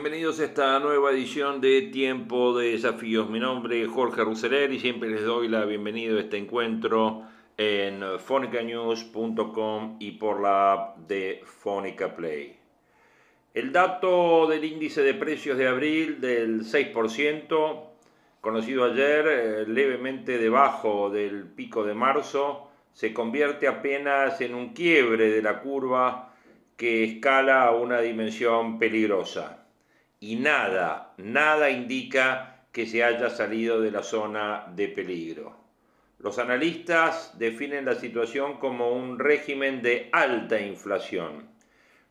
Bienvenidos a esta nueva edición de Tiempo de Desafíos. Mi nombre es Jorge Ruseler y siempre les doy la bienvenida a este encuentro en fonicanews.com y por la app de Fonica Play. El dato del índice de precios de abril del 6%, conocido ayer eh, levemente debajo del pico de marzo, se convierte apenas en un quiebre de la curva que escala a una dimensión peligrosa. Y nada, nada indica que se haya salido de la zona de peligro. Los analistas definen la situación como un régimen de alta inflación.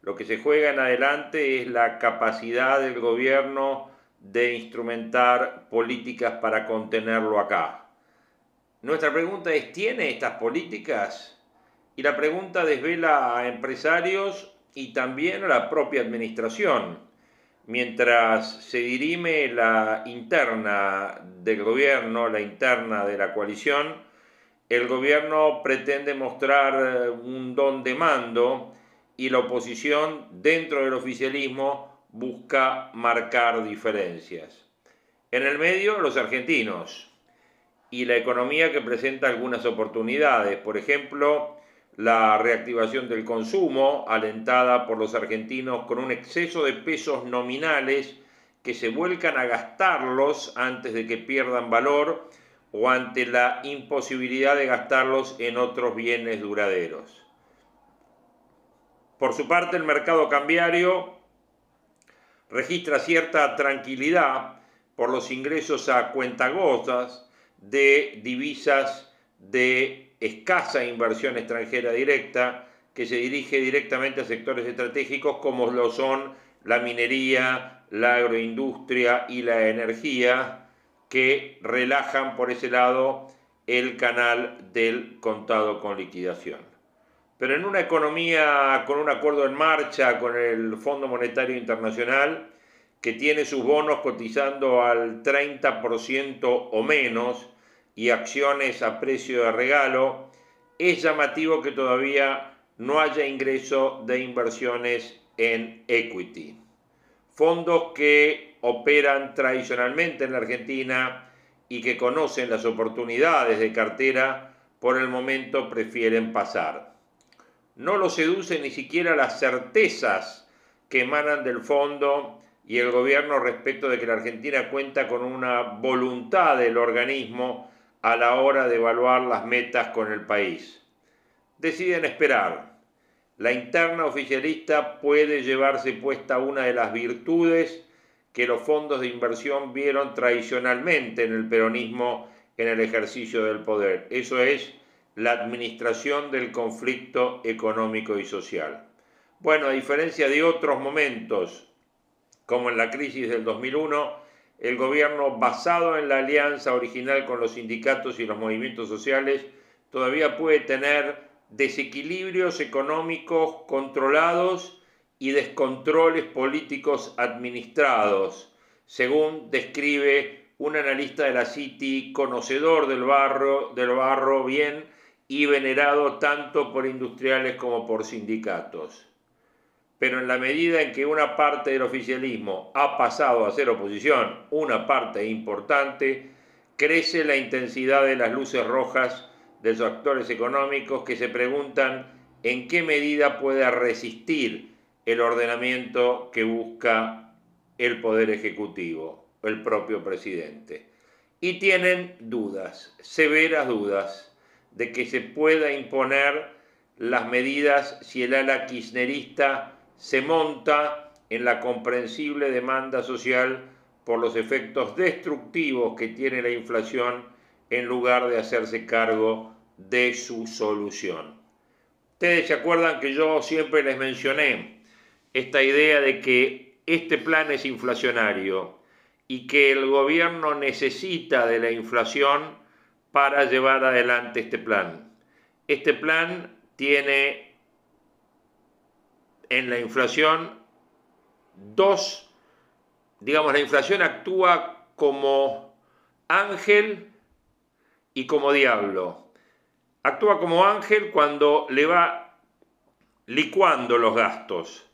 Lo que se juega en adelante es la capacidad del gobierno de instrumentar políticas para contenerlo acá. Nuestra pregunta es, ¿tiene estas políticas? Y la pregunta desvela a empresarios y también a la propia administración. Mientras se dirime la interna del gobierno, la interna de la coalición, el gobierno pretende mostrar eh, un don de mando y la oposición dentro del oficialismo busca marcar diferencias. En el medio, los argentinos y la economía que presenta algunas oportunidades, por ejemplo, la reactivación del consumo, alentada por los argentinos con un exceso de pesos nominales que se vuelcan a gastarlos antes de que pierdan valor o ante la imposibilidad de gastarlos en otros bienes duraderos. Por su parte, el mercado cambiario registra cierta tranquilidad por los ingresos a cuentagotas de divisas de escasa inversión extranjera directa que se dirige directamente a sectores estratégicos como lo son la minería, la agroindustria y la energía, que relajan por ese lado el canal del contado con liquidación. Pero en una economía con un acuerdo en marcha con el Fondo Monetario Internacional, que tiene sus bonos cotizando al 30% o menos, y acciones a precio de regalo, es llamativo que todavía no haya ingreso de inversiones en equity. Fondos que operan tradicionalmente en la Argentina y que conocen las oportunidades de cartera, por el momento prefieren pasar. No lo seduce ni siquiera las certezas que emanan del fondo y el gobierno respecto de que la Argentina cuenta con una voluntad del organismo a la hora de evaluar las metas con el país. Deciden esperar. La interna oficialista puede llevarse puesta una de las virtudes que los fondos de inversión vieron tradicionalmente en el peronismo en el ejercicio del poder. Eso es la administración del conflicto económico y social. Bueno, a diferencia de otros momentos, como en la crisis del 2001, el gobierno, basado en la alianza original con los sindicatos y los movimientos sociales, todavía puede tener desequilibrios económicos controlados y descontroles políticos administrados, según describe un analista de la City, conocedor del barro, del barro bien y venerado tanto por industriales como por sindicatos pero en la medida en que una parte del oficialismo ha pasado a ser oposición, una parte importante, crece la intensidad de las luces rojas de los actores económicos que se preguntan en qué medida puede resistir el ordenamiento que busca el Poder Ejecutivo, el propio presidente. Y tienen dudas, severas dudas, de que se pueda imponer las medidas si el ala kirchnerista se monta en la comprensible demanda social por los efectos destructivos que tiene la inflación en lugar de hacerse cargo de su solución. Ustedes se acuerdan que yo siempre les mencioné esta idea de que este plan es inflacionario y que el gobierno necesita de la inflación para llevar adelante este plan. Este plan tiene en la inflación dos, digamos, la inflación actúa como ángel y como diablo. Actúa como ángel cuando le va licuando los gastos.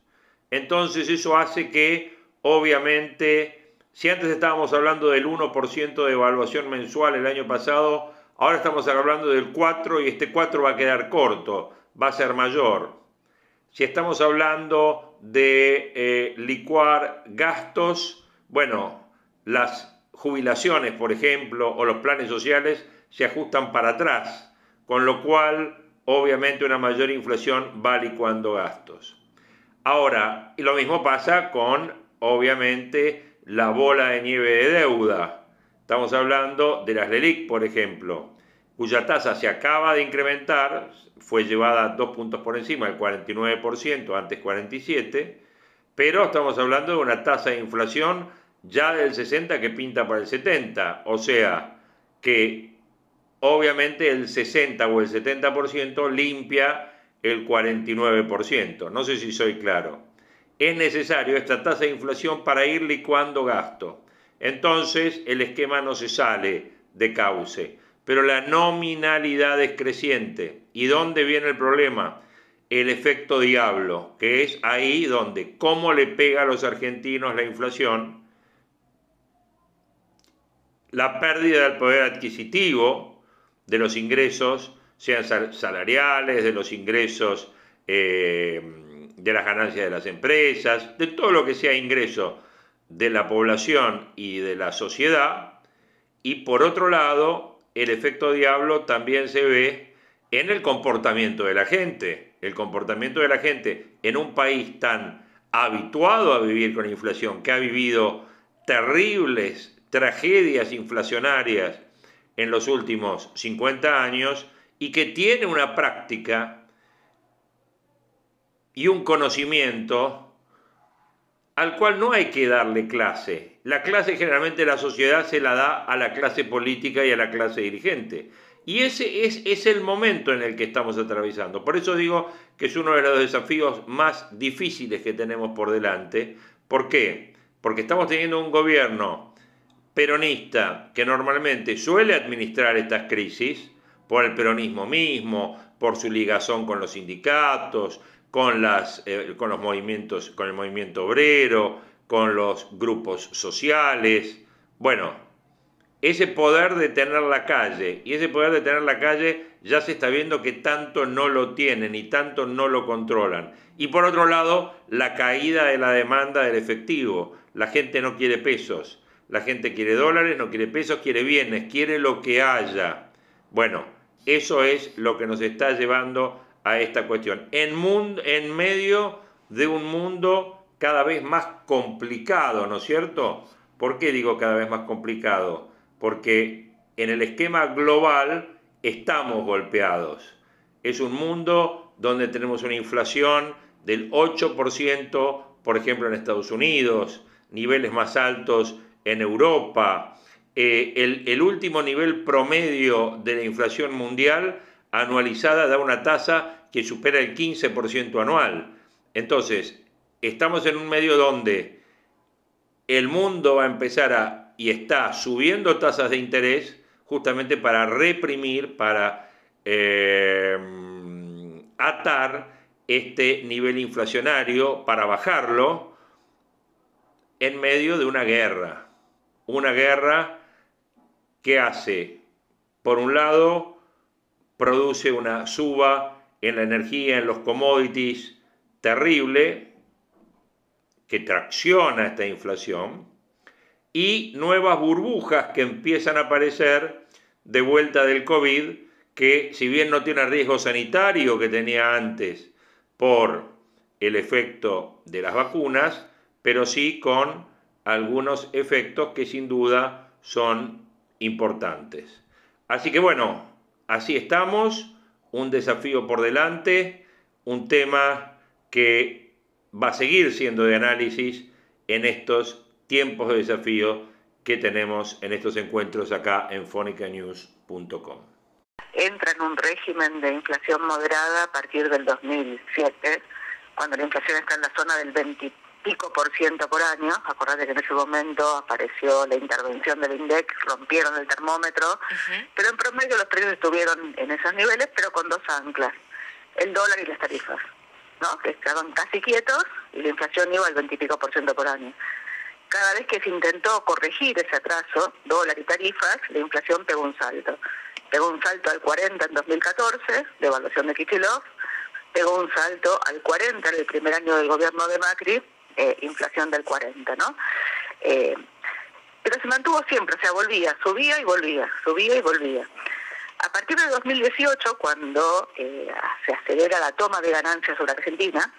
Entonces eso hace que, obviamente, si antes estábamos hablando del 1% de evaluación mensual el año pasado, ahora estamos hablando del 4 y este 4 va a quedar corto, va a ser mayor. Si estamos hablando de eh, licuar gastos, bueno, las jubilaciones, por ejemplo, o los planes sociales se ajustan para atrás con lo cual obviamente una mayor inflación va licuando gastos. Ahora, y lo mismo pasa con obviamente la bola de nieve de deuda. Estamos hablando de las LELIC, por ejemplo, cuya tasa se acaba de incrementar, fue llevada dos puntos por encima, el 49%, antes 47%, pero estamos hablando de una tasa de inflación ya del 60 que pinta para el 70, o sea que obviamente el 60 o el 70% limpia el 49%. No sé si soy claro. Es necesario esta tasa de inflación para ir licuando gasto. Entonces el esquema no se sale de cauce. Pero la nominalidad es creciente. ¿Y dónde viene el problema? El efecto diablo, que es ahí donde, cómo le pega a los argentinos la inflación, la pérdida del poder adquisitivo, de los ingresos, sean salariales, de los ingresos eh, de las ganancias de las empresas, de todo lo que sea ingreso de la población y de la sociedad. Y por otro lado, el efecto diablo también se ve en el comportamiento de la gente. El comportamiento de la gente en un país tan habituado a vivir con inflación, que ha vivido terribles tragedias inflacionarias en los últimos 50 años y que tiene una práctica y un conocimiento al cual no hay que darle clase. La clase generalmente la sociedad se la da a la clase política y a la clase dirigente. Y ese es, el momento en el que estamos atravesando. Por eso digo que es uno de los desafíos más difíciles que tenemos por delante. ¿Por qué? Porque estamos teniendo un gobierno peronista que normalmente suele administrar estas crisis, por el peronismo mismo, por su ligazón con los sindicatos, eh, con los movimientos, con el movimiento obrero, con los grupos sociales. Bueno, ese poder de tener la calle, y ese poder de tener la calle ya se está viendo que tanto no lo tienen y tanto no lo controlan. Y por otro lado, la caída de la demanda del efectivo. La gente no quiere pesos la gente quiere dólares, no quiere pesos, quiere bienes, quiere lo que haya. Bueno, eso es lo que nos está llevando a esta cuestión. En, en medio de un mundo cada vez más complicado, ¿no es cierto? ¿Por qué digo cada vez más complicado? Porque en el esquema global estamos golpeados. Es un mundo donde tenemos una inflación del 8%, por ejemplo, en Estados Unidos, niveles más altos en Europa, eh, el, último nivel promedio de la inflación mundial anualizada da una tasa que supera el 15% anual. Entonces, estamos en un medio donde el mundo va a empezar a, y está subiendo tasas de interés justamente para reprimir, para eh, atar este nivel inflacionario, para bajarlo en medio de una guerra una guerra que hace, por un lado, produce una suba en la energía, en los commodities terrible, que tracciona esta inflación, y nuevas burbujas que empiezan a aparecer de vuelta del COVID, que si bien no tiene riesgo sanitario que tenía antes por el efecto de las vacunas, pero sí con algunos efectos que sin duda son importantes. Así que bueno, así estamos, un desafío por delante, un tema que va a seguir siendo de análisis en estos tiempos de desafío que tenemos en estos encuentros acá en fonicanews.com. Entra en un régimen de inflación moderada a partir del 2007, cuando la inflación está en la zona del 20 pico por ciento por año. Acordate que en ese momento apareció la intervención del INDEC, rompieron el termómetro, pero en promedio los precios estuvieron en esos niveles, pero con dos anclas, el dólar y las tarifas, ¿no? que estaban casi quietos y la inflación iba al 20 y pico por ciento por año. Cada vez que se intentó corregir ese atraso, dólar y tarifas, la inflación pegó un salto. Pegó un salto al 40 en 2014, de evaluación de Kichilov, pegó un salto al 40 en el primer año del gobierno de Macri, eh, inflación del 40, ¿no? Eh, pero se mantuvo siempre, o sea, volvía, subía y volvía, subía y volvía. A partir de 2018, cuando eh, se acelera la toma de ganancias sobre Argentina,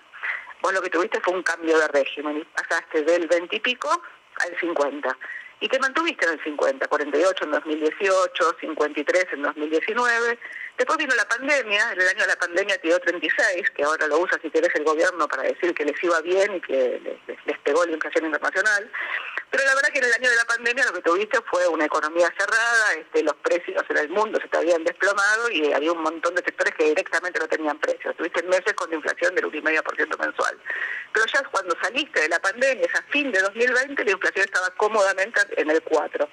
vos lo que tuviste fue un cambio de régimen y pasaste del 20 y pico al 50 y te mantuviste en el 50, 48 en 2018, 53 en 2019. Después vino la pandemia, en el año de la pandemia dio 36, que ahora lo usa si querés el gobierno para decir que les iba bien y que les, pegó la inflación internacional. Pero la verdad que en el año de la pandemia lo que tuviste fue una economía cerrada, este, los precios en el mundo se te habían desplomado y había un montón de sectores que directamente no tenían precios. Tuviste meses con inflación del 1,5% mensual. Pero ya cuando saliste de la pandemia, a fin de 2020, la inflación estaba cómodamente en el 4.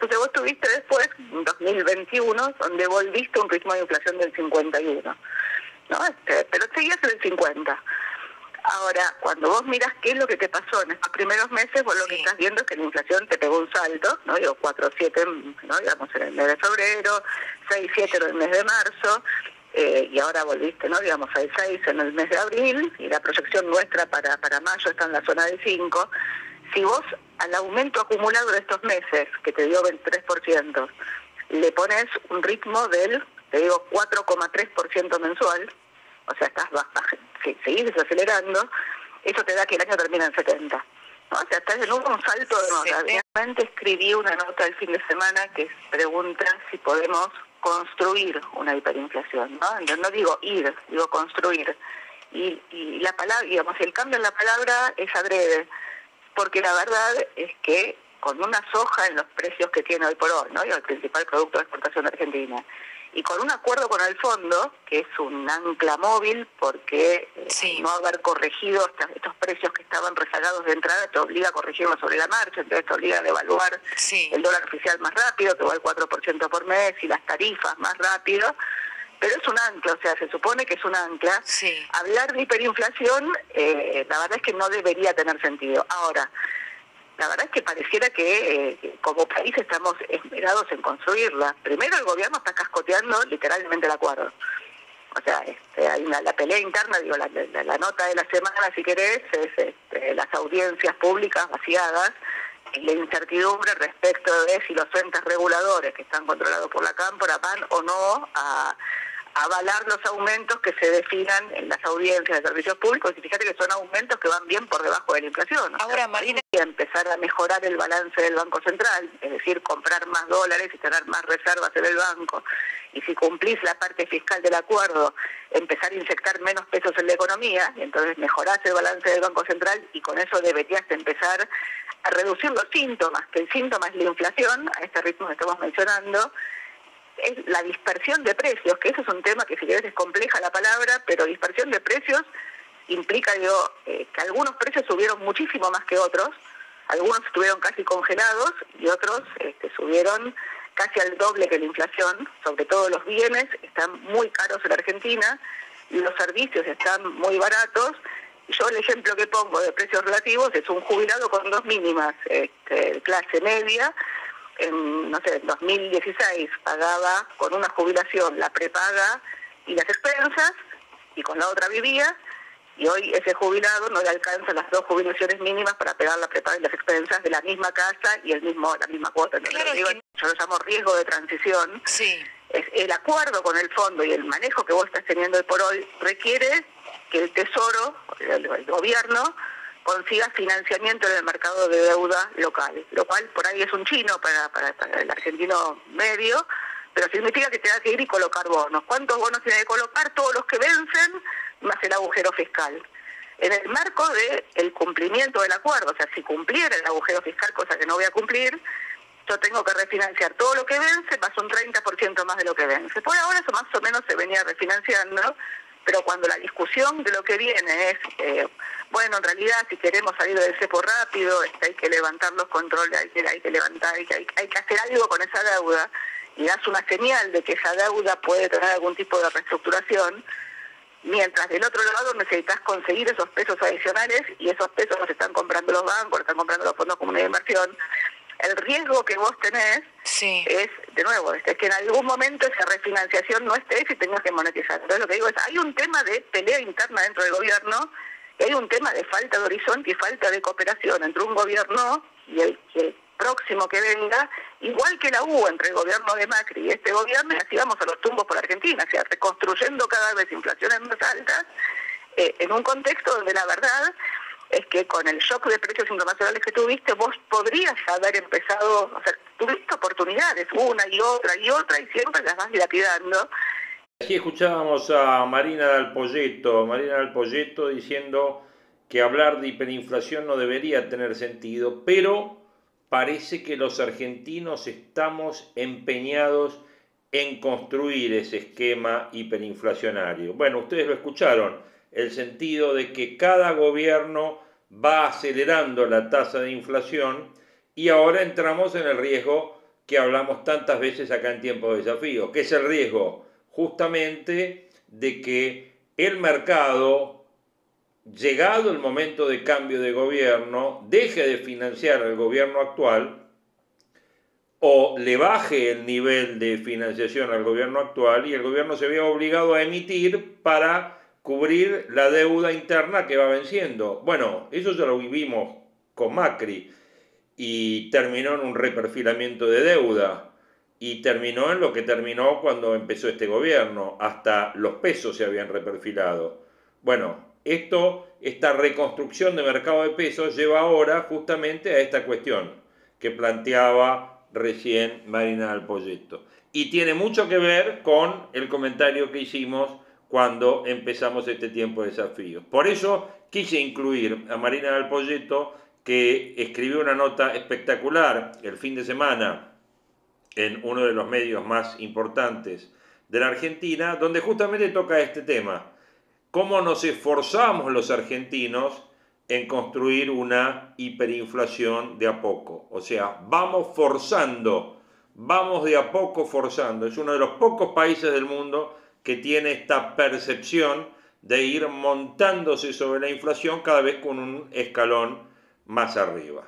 Entonces vos tuviste después, en 2021, donde volviste a un ritmo de inflación del 51. ¿no? Este, pero seguías en el 50. Ahora, cuando vos miras qué es lo que te pasó en estos primeros meses, vos lo que estás viendo es que la inflación te pegó un salto, ¿no? Digo, 4, 7, ¿no? digamos, en el mes de febrero, 6, 7 en el mes de marzo, eh, y ahora volviste, ¿no? Digamos, al 6 en el mes de abril, y la proyección nuestra para, para mayo está en la zona del 5. Si vos al aumento acumulado de estos meses, que te dio 23%, le pones un ritmo del, te digo, 4,3% mensual, o sea, estás si seguís desacelerando, eso te da que el año termina en 70. ¿no? O sea, estás en un salto de nota. Realmente escribí una nota el fin de semana que pregunta si podemos construir una hiperinflación, ¿no? no digo ir, digo construir. Y, y la palabra, digamos, el cambio en la palabra es adrede porque la verdad es que con una soja en los precios que tiene hoy por hoy, ¿no? el principal producto de exportación de Argentina, y con un acuerdo con el fondo, que es un ancla móvil, porque eh, no haber corregido estos precios que estaban rezagados de entrada te obliga a corregirlos sobre la marcha, entonces te obliga a devaluar el dólar oficial más rápido, que va al 4% por mes, y las tarifas más rápido pero es un ancla, o sea, se supone que es un ancla. Hablar de hiperinflación, eh, la verdad es que no debería tener sentido. Ahora, la verdad es que pareciera que eh, como país estamos esmerados en construirla. Primero el gobierno está cascoteando literalmente el acuerdo. O sea, este, hay una, la pelea interna, digo, la, nota de la semana, si querés, es este, las audiencias públicas vaciadas la incertidumbre respecto de si los entes reguladores que están controlados por la Cámpora van o no a avalar los aumentos que se definan en las audiencias de servicios públicos y fíjate que son aumentos que van bien por debajo de la inflación. Ahora, Marina... empezar a mejorar el balance del Banco Central, es decir, comprar más dólares y tener más reservas en el banco. Y si cumplís la parte fiscal del acuerdo, empezar a inyectar menos pesos en la economía, y entonces mejorás el balance del Banco Central y con eso deberías empezar a reducir los síntomas, que el síntoma es la inflación, a este ritmo que estamos mencionando, es la dispersión de precios, que eso es un tema que si querés es compleja la palabra, pero dispersión de precios implica digo, eh, que algunos precios subieron muchísimo más que otros, algunos estuvieron casi congelados y otros este, subieron casi al doble que la inflación, sobre todo los bienes están muy caros en Argentina, los servicios están muy baratos. Yo el ejemplo que pongo de precios relativos es un jubilado con dos mínimas, este, clase media, en, no sé, 2016 pagaba con una jubilación la prepaga y las expensas, y con la otra vivía, y hoy ese jubilado no le alcanza las dos jubilaciones mínimas para pegar la prepaga y las expensas de la misma casa y el mismo la misma cuota. Yo lo llamo riesgo de transición. Sí. Es el acuerdo con el fondo y el manejo que vos estás teniendo hoy por hoy requiere que el Tesoro, el gobierno, consiga financiamiento en el mercado de deuda local, lo cual por ahí es un chino para, para, el argentino medio, pero significa que tenga que ir y colocar bonos. ¿Cuántos bonos tiene que colocar? Todos los que vencen, más el agujero fiscal. En el marco del el cumplimiento del acuerdo, o sea, si cumpliera el agujero fiscal, cosa que no voy a cumplir, yo tengo que refinanciar todo lo que vence más un 30% más de lo que vence. Por ahora eso más o menos se venía refinanciando, pero cuando la discusión de lo que viene es, eh, bueno, en realidad si queremos salir del cepo rápido, es que hay que levantar los controles, hay que, hay que levantar, hay que, hay, que hacer algo con esa deuda, y das una señal de que esa deuda puede tener algún tipo de reestructuración, mientras del otro lado necesitas conseguir esos pesos adicionales y esos pesos los están comprando los bancos, los están comprando los fondos comunes de inversión, el riesgo que vos tenés es, de nuevo, es que en algún momento esa refinanciación no esté y tengas que monetizar. Entonces lo que digo es, hay un tema de pelea interna dentro del gobierno, hay un tema de falta de horizonte y falta de cooperación entre un gobierno y el, próximo que venga, igual que la hubo entre el gobierno de Macri y este gobierno, y así vamos a los tumbos por Argentina, o sea, reconstruyendo cada vez inflaciones más altas, eh, en un contexto donde la verdad es que con el shock de precios internacionales que tuviste, vos podrías haber empezado, o sea, tuviste oportunidades, una y otra y otra, y siempre las vas dilapidando. Aquí escuchábamos a Marina del Polleto, Marina del Polleto diciendo que hablar de hiperinflación no debería tener sentido, pero parece que los argentinos estamos empeñados en construir ese esquema hiperinflacionario. Bueno, ustedes lo escucharon el sentido de que cada gobierno va acelerando la tasa de inflación y ahora entramos en el riesgo que hablamos tantas veces acá en tiempo de desafío, que es el riesgo justamente de que el mercado, llegado el momento de cambio de gobierno, deje de financiar al gobierno actual o le baje el nivel de financiación al gobierno actual y el gobierno se vea obligado a emitir para cubrir la deuda interna que va venciendo. Bueno, eso ya lo vivimos con Macri y terminó en un reperfilamiento de deuda y terminó en lo que terminó cuando empezó este gobierno, hasta los pesos se habían reperfilado. Bueno, esto, esta reconstrucción de mercado de pesos lleva ahora justamente a esta cuestión que planteaba recién Marina del Proyecto. Y tiene mucho que ver con el comentario que hicimos cuando empezamos este tiempo de desafío. Por eso quise incluir a Marina del Polleto, que escribió una nota espectacular el fin de semana en uno de los medios más importantes de la Argentina, donde justamente toca este tema. Cómo nos esforzamos los argentinos en construir una hiperinflación de a poco. O sea, vamos forzando, vamos de a poco forzando. Es uno de los pocos países del mundo que tiene esta percepción de ir montándose sobre la inflación cada vez con un escalón más arriba.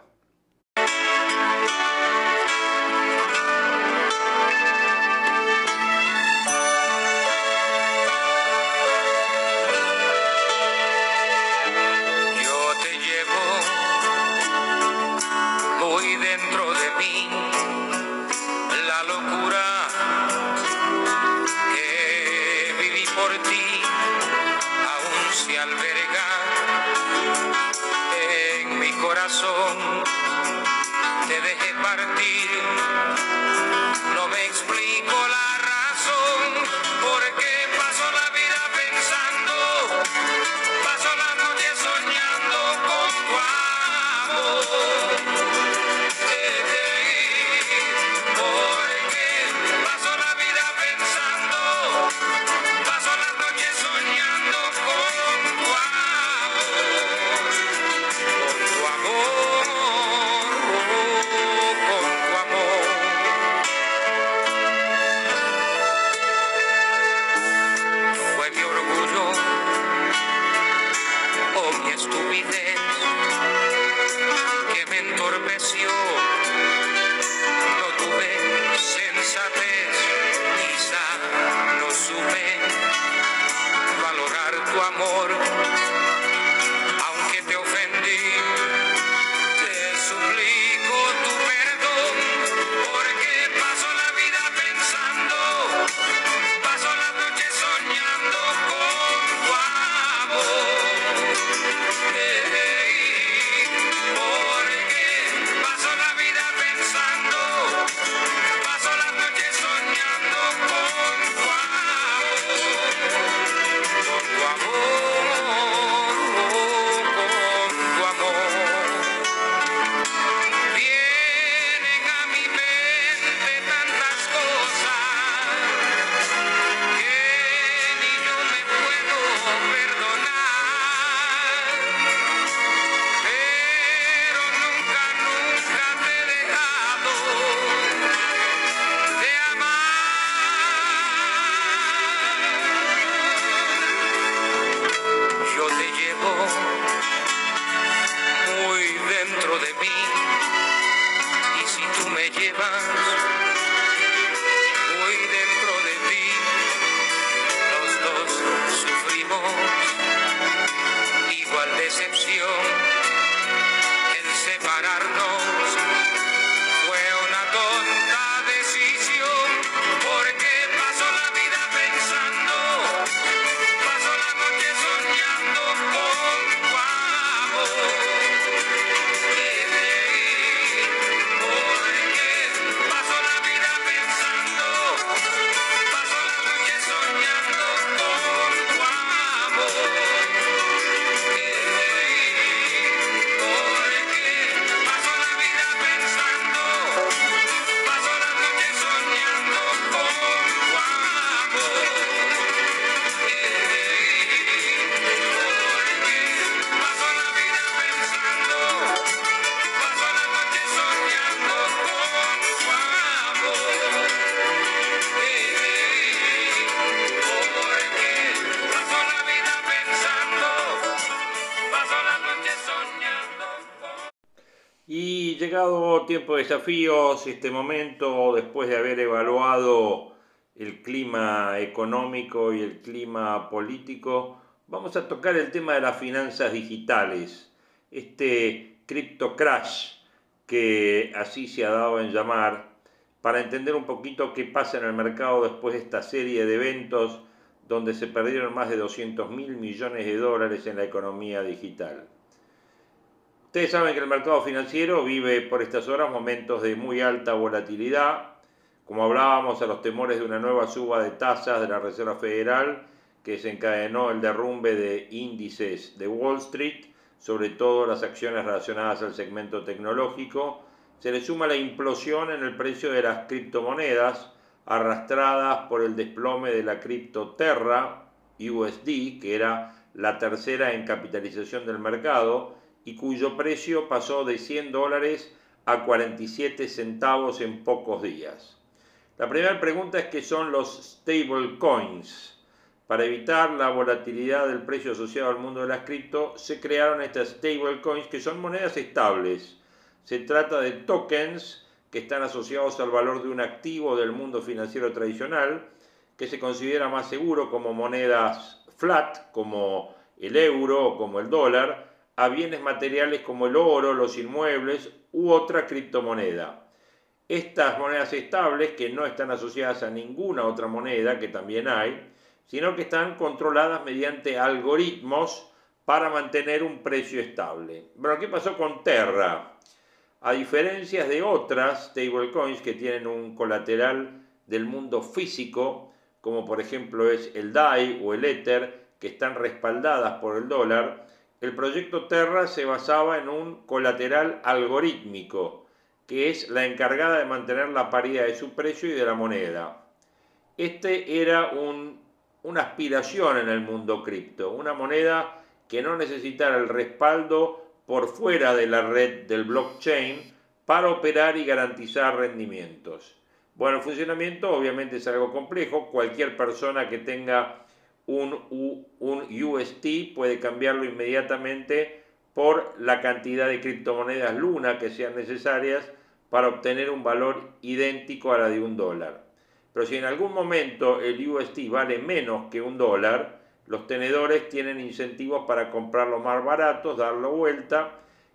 De desafíos, este momento, después de haber evaluado el clima económico y el clima político, vamos a tocar el tema de las finanzas digitales, este cripto crash que así se ha dado en llamar, para entender un poquito qué pasa en el mercado después de esta serie de eventos donde se perdieron más de 200 mil millones de dólares en la economía digital. Ustedes saben que el mercado financiero vive por estas horas momentos de muy alta volatilidad, como hablábamos a los temores de una nueva suba de tasas de la Reserva Federal que desencadenó el derrumbe de índices de Wall Street, sobre todo las acciones relacionadas al segmento tecnológico, se le suma la implosión en el precio de las criptomonedas arrastradas por el desplome de la cripto Terra USD, que era la tercera en capitalización del mercado, y cuyo precio pasó de 100 dólares a 47 centavos en pocos días. La primera pregunta es qué son los stable coins. Para evitar la volatilidad del precio asociado al mundo de las cripto, se crearon estas stable coins que son monedas estables. Se trata de tokens que están asociados al valor de un activo del mundo financiero tradicional, que se considera más seguro como monedas flat, como el euro o como el dólar, a bienes materiales como el oro, los inmuebles u otra criptomoneda. Estas monedas estables, que no están asociadas a ninguna otra moneda, que también hay, sino que están controladas mediante algoritmos para mantener un precio estable. Pero ¿qué pasó con Terra? A diferencia de otras stablecoins que tienen un colateral del mundo físico, como por ejemplo es el DAI o el Ether, que están respaldadas por el dólar, el proyecto Terra se basaba en un colateral algorítmico, que es la encargada de mantener la paridad de su precio y de la moneda. Este era una aspiración en el mundo cripto, una moneda que no necesitara el respaldo por fuera de la red del blockchain para operar y garantizar rendimientos. Bueno, el funcionamiento obviamente es algo complejo, cualquier persona que tenga un, un UST puede cambiarlo inmediatamente por la cantidad de criptomonedas Luna que sean necesarias para obtener un valor idéntico a la de un dólar. Pero si en algún momento el UST vale menos que un dólar, los tenedores tienen incentivos para comprarlos más baratos, darlo vuelta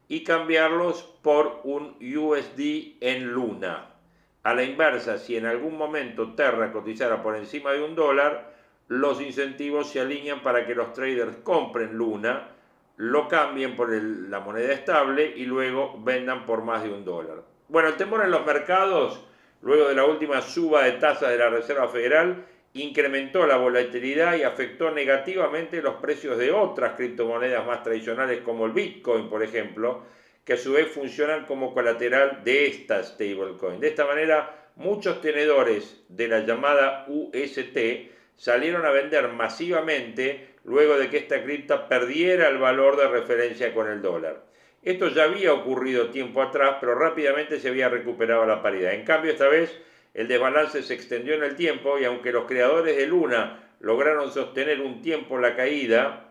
y cambiarlos por un USD en Luna. A la inversa, si en algún momento Terra cotizara por encima de un dólar, los incentivos se alinean para que los traders compren Luna, lo cambien por la moneda estable y luego vendan por más de un dólar. Bueno, el temor en los mercados, luego de la última suba de tasas de la Reserva Federal, incrementó la volatilidad y afectó negativamente los precios de otras criptomonedas más tradicionales como el Bitcoin, por ejemplo, que a su vez funcionan como colateral de esta stablecoin. De esta manera, muchos tenedores de la llamada UST salieron a vender masivamente luego de que esta cripta perdiera el valor de referencia con el dólar. Esto ya había ocurrido tiempo atrás, pero rápidamente se había recuperado la paridad. En cambio, esta vez el desbalance se extendió en el tiempo y aunque los creadores de Luna lograron sostener un tiempo la caída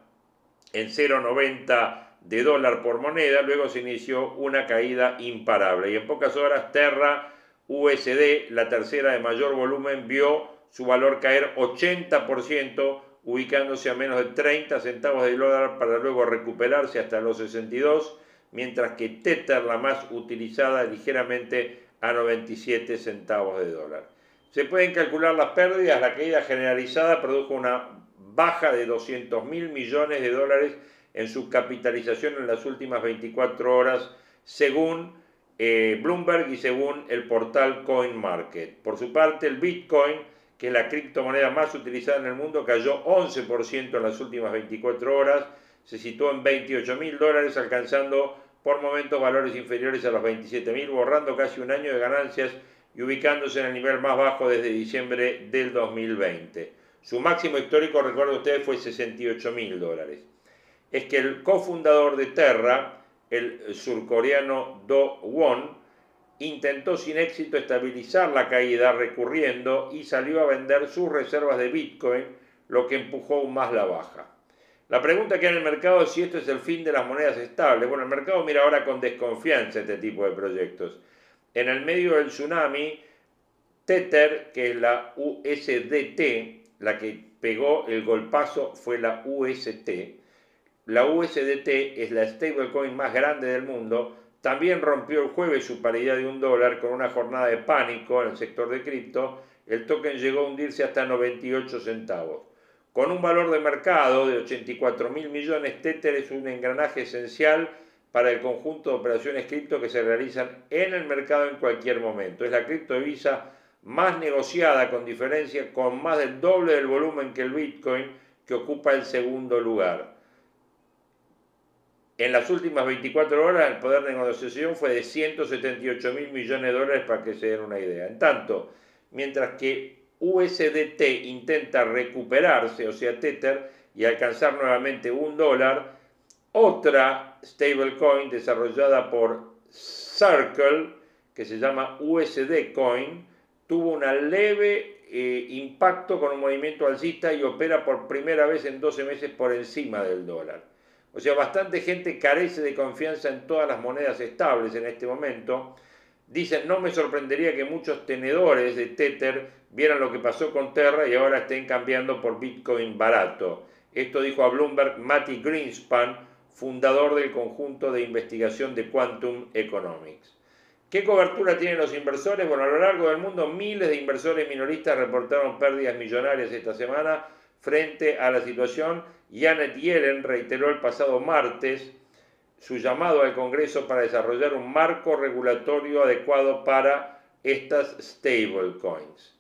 en 0,90 de dólar por moneda, luego se inició una caída imparable. Y en pocas horas Terra USD, la tercera de mayor volumen, vio su valor caer 80%, ubicándose a menos de 30 centavos de dólar para luego recuperarse hasta los 62, mientras que Tether, la más utilizada, ligeramente a 97 centavos de dólar. Se pueden calcular las pérdidas, la caída generalizada produjo una baja de 200 mil millones de dólares en su capitalización en las últimas 24 horas, según eh, Bloomberg y según el portal CoinMarket. Por su parte, el Bitcoin, que es la criptomoneda más utilizada en el mundo, cayó 11% en las últimas 24 horas, se situó en 28 mil dólares, alcanzando por momentos valores inferiores a los 27 mil, borrando casi un año de ganancias y ubicándose en el nivel más bajo desde diciembre del 2020. Su máximo histórico, recuerdo ustedes, fue 68 mil dólares. Es que el cofundador de Terra, el surcoreano Do Won, intentó sin éxito estabilizar la caída recurriendo y salió a vender sus reservas de Bitcoin, lo que empujó aún más la baja. La pregunta que hay en el mercado es si esto es el fin de las monedas estables. Bueno, el mercado mira ahora con desconfianza este tipo de proyectos. En el medio del tsunami, Tether, que es la USDT, la que pegó el golpazo fue la UST. La USDT es la stablecoin más grande del mundo. También rompió el jueves su paridad de un dólar con una jornada de pánico en el sector de cripto. El token llegó a hundirse hasta 98 centavos. Con un valor de mercado de 84 mil millones, Tether es un engranaje esencial para el conjunto de operaciones cripto que se realizan en el mercado en cualquier momento. Es la criptovisa más negociada con diferencia, con más del doble del volumen que el Bitcoin, que ocupa el segundo lugar. En las últimas 24 horas el poder de negociación fue de 178 mil millones de dólares para que se den una idea. En tanto, mientras que USDT intenta recuperarse, o sea, Tether, y alcanzar nuevamente un dólar, otra stablecoin desarrollada por Circle, que se llama USD Coin, tuvo un leve eh, impacto con un movimiento alcista y opera por primera vez en 12 meses por encima del dólar. O sea, bastante gente carece de confianza en todas las monedas estables en este momento. Dicen, no me sorprendería que muchos tenedores de Tether vieran lo que pasó con Terra y ahora estén cambiando por Bitcoin barato. Esto dijo a Bloomberg Matty Greenspan, fundador del conjunto de investigación de Quantum Economics. ¿Qué cobertura tienen los inversores? Bueno, a lo largo del mundo miles de inversores minoristas reportaron pérdidas millonarias esta semana frente a la situación. Janet Yellen reiteró el pasado martes su llamado al Congreso para desarrollar un marco regulatorio adecuado para estas stablecoins.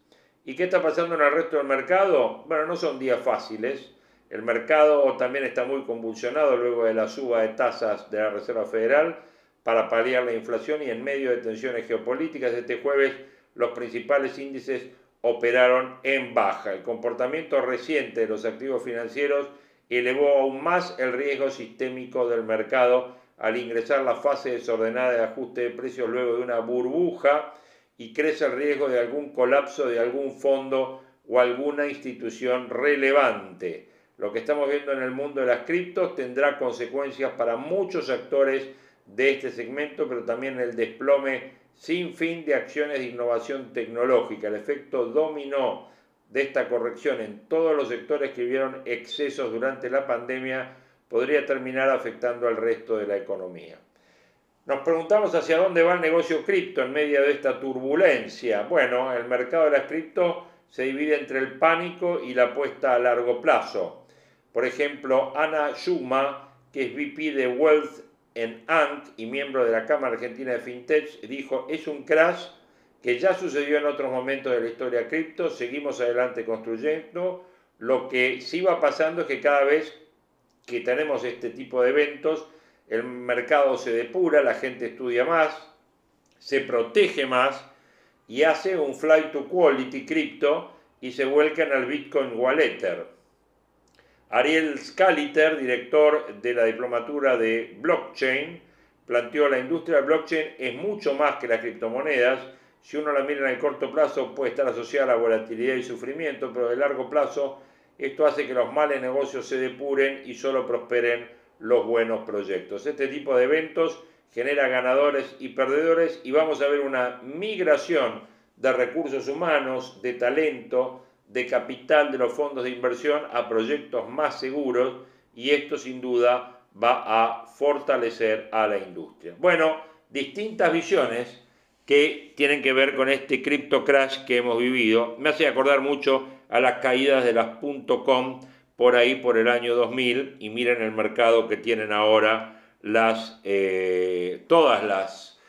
¿Y qué está pasando en el resto del mercado? Bueno, no son días fáciles. El mercado también está muy convulsionado luego de la suba de tasas de la Reserva Federal para paliar la inflación y en medio de tensiones geopolíticas este jueves los principales índices operaron en baja. El comportamiento reciente de los activos financieros elevó aún más el riesgo sistémico del mercado al ingresar la fase desordenada de ajuste de precios luego de una burbuja y crece el riesgo de algún colapso de algún fondo o alguna institución relevante. Lo que estamos viendo en el mundo de las criptos tendrá consecuencias para muchos actores de este segmento, pero también el desplome sin fin de acciones de innovación tecnológica. El efecto dominó de esta corrección en todos los sectores que vieron excesos durante la pandemia podría terminar afectando al resto de la economía. Nos preguntamos hacia dónde va el negocio cripto en medio de esta turbulencia. Bueno, el mercado de las cripto se divide entre el pánico y la apuesta a largo plazo. Por ejemplo, Ana Schuma, que es VP de Wealth en ANC y miembro de la Cámara Argentina de FinTech, dijo, es un crash que ya sucedió en otros momentos de la historia cripto, seguimos adelante construyendo. Lo que sí va pasando es que cada vez que tenemos este tipo de eventos, el mercado se depura, la gente estudia más, se protege más y hace un flight to quality cripto y se vuelcan al Bitcoin Wallether. Ariel Scaliter, director de la diplomatura de blockchain, planteó la industria de blockchain es mucho más que las criptomonedas, si uno la mira en el corto plazo puede estar asociada a volatilidad y sufrimiento, pero de largo plazo esto hace que los males negocios se depuren y solo prosperen los buenos proyectos. Este tipo de eventos genera ganadores y perdedores y vamos a ver una migración de recursos humanos, de talento, de capital de los fondos de inversión a proyectos más seguros y esto sin duda va a fortalecer a la industria. Bueno, distintas visiones que tienen que ver con este cripto crash que hemos vivido. Me hace acordar mucho a las caídas de las .com por ahí por el año 2000 y miren el mercado que tienen ahora las, eh, todas las,